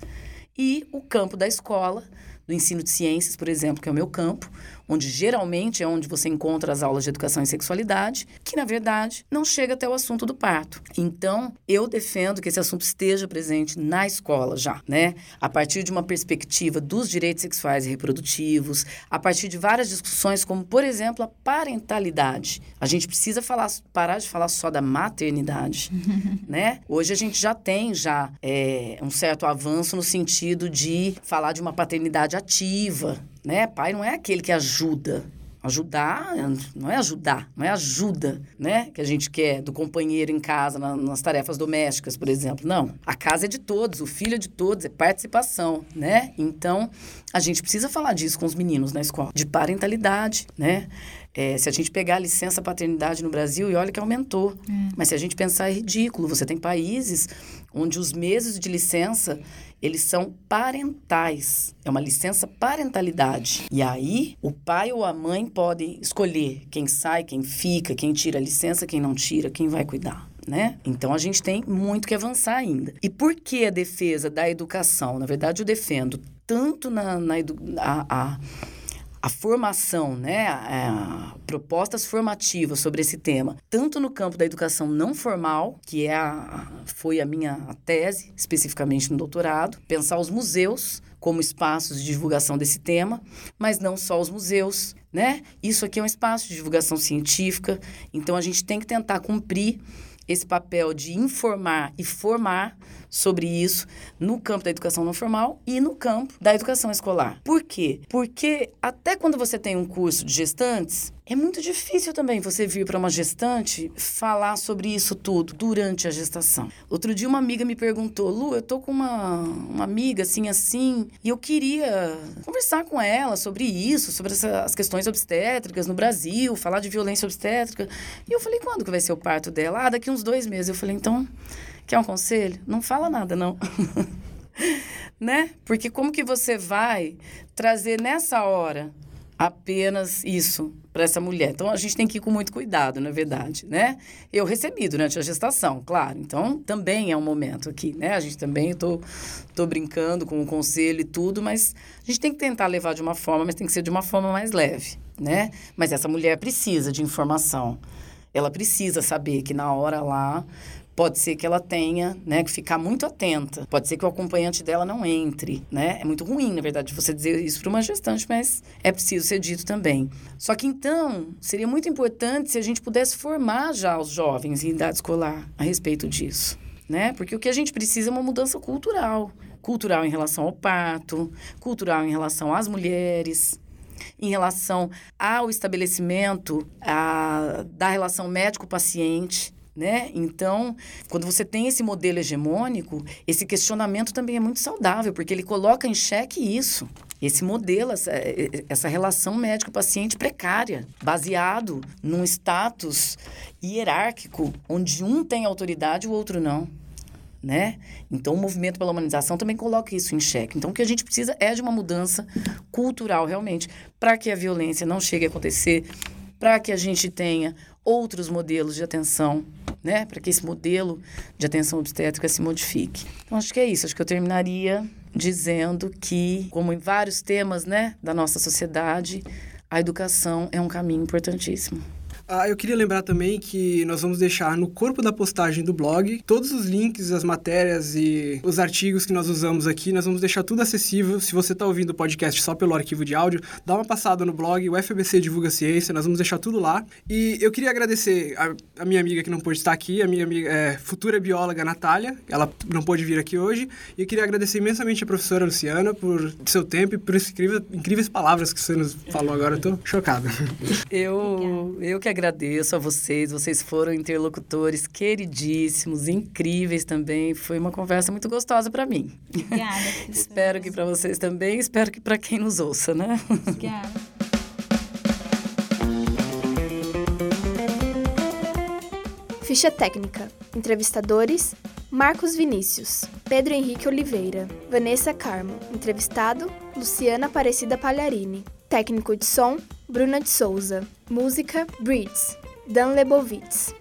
E o campo da escola, do ensino de ciências, por exemplo, que é o meu campo, onde geralmente é onde você encontra as aulas de educação e sexualidade, que na verdade não chega até o assunto do parto. Então, eu defendo que esse assunto esteja presente na escola já, né? A partir de uma perspectiva dos direitos sexuais e reprodutivos, a partir de várias discussões, como por exemplo a parentalidade. A gente precisa falar, parar de falar só da maternidade, né? Hoje a gente já tem já é, um certo avanço no sentido de falar de uma paternidade ativa, né? Pai não é aquele que ajuda. Ajudar não é ajudar, não é ajuda, né? Que a gente quer do companheiro em casa, na, nas tarefas domésticas, por exemplo. Não. A casa é de todos, o filho é de todos, é participação, né? Então, a gente precisa falar disso com os meninos na escola, de parentalidade, né? É, se a gente pegar a licença paternidade no Brasil, e olha que aumentou. É. Mas se a gente pensar, é ridículo. Você tem países onde os meses de licença, eles são parentais. É uma licença parentalidade. E aí, o pai ou a mãe podem escolher quem sai, quem fica, quem tira a licença, quem não tira, quem vai cuidar. Né? Então a gente tem muito que avançar ainda. E por que a defesa da educação? Na verdade, eu defendo tanto na, na a, a a formação, né, a, propostas formativas sobre esse tema, tanto no campo da educação não formal, que é a, foi a minha tese, especificamente no doutorado, pensar os museus como espaços de divulgação desse tema, mas não só os museus, né? Isso aqui é um espaço de divulgação científica, então a gente tem que tentar cumprir esse papel de informar e formar sobre isso no campo da educação não formal e no campo da educação escolar. Por quê? Porque até quando você tem um curso de gestantes, É muito difícil também você vir para uma gestante falar sobre isso tudo durante a gestação. Outro dia uma amiga me perguntou: "Lu, eu tô com uma, uma amiga assim assim, e eu queria conversar com ela sobre isso, sobre essa, as questões obstétricas no Brasil, falar de violência obstétrica". E eu falei: "Quando que vai ser o parto dela?" "Ah, daqui uns dois meses". Eu falei: "Então, quer um conselho? Não fala nada não". né? Porque como que você vai trazer nessa hora apenas isso para essa mulher. Então a gente tem que ir com muito cuidado, na verdade, né? Eu recebi durante a gestação, claro. Então também é um momento aqui, né? A gente também tô tô brincando com o conselho e tudo, mas a gente tem que tentar levar de uma forma, mas tem que ser de uma forma mais leve, né? Mas essa mulher precisa de informação. Ela precisa saber que na hora lá Pode ser que ela tenha, né, que ficar muito atenta. Pode ser que o acompanhante dela não entre, né? É muito ruim, na verdade, você dizer isso para uma gestante, mas é preciso ser dito também. Só que então, seria muito importante se a gente pudesse formar já os jovens em idade escolar a respeito disso, né? Porque o que a gente precisa é uma mudança cultural. Cultural em relação ao parto, cultural em relação às mulheres, em relação ao estabelecimento a, da relação médico-paciente né? Então, quando você tem esse modelo hegemônico, esse questionamento também é muito saudável, porque ele coloca em xeque isso. Esse modelo, essa, essa relação médico-paciente precária, baseado num status hierárquico, onde um tem autoridade e o outro não. Né? Então, o movimento pela humanização também coloca isso em xeque. Então, o que a gente precisa é de uma mudança cultural, realmente, para que a violência não chegue a acontecer, para que a gente tenha outros modelos de atenção, né? Para que esse modelo de atenção obstétrica se modifique. Então, acho que é isso. Acho que eu terminaria dizendo que, como em vários temas, né, da nossa sociedade, a educação é um caminho importantíssimo. Ah, eu queria lembrar também que nós vamos deixar no corpo da postagem do blog todos os links, as matérias e os artigos que nós usamos aqui. Nós vamos deixar tudo acessível. Se você está ouvindo o podcast só pelo arquivo de áudio, dá uma passada no blog, o FBC Divulga Ciência, nós vamos deixar tudo lá. E eu queria agradecer a, a minha amiga que não pôde estar aqui, a minha amiga, é, futura bióloga Natália, ela não pôde vir aqui hoje. E eu queria agradecer imensamente a professora Luciana por seu tempo e por incríveis, incríveis palavras que você nos falou agora. Eu tô chocado. Eu, eu que agradeço a vocês. Vocês foram interlocutores queridíssimos, incríveis também. Foi uma conversa muito gostosa para mim. Obrigada. espero que para vocês também. Espero que para quem nos ouça, né? Obrigada. Ficha técnica. Entrevistadores: Marcos Vinícius, Pedro Henrique Oliveira, Vanessa Carmo. Entrevistado: Luciana Aparecida Palharini. Técnico de som: Bruna de Souza. Música: Breeds, Dan Lebovitz.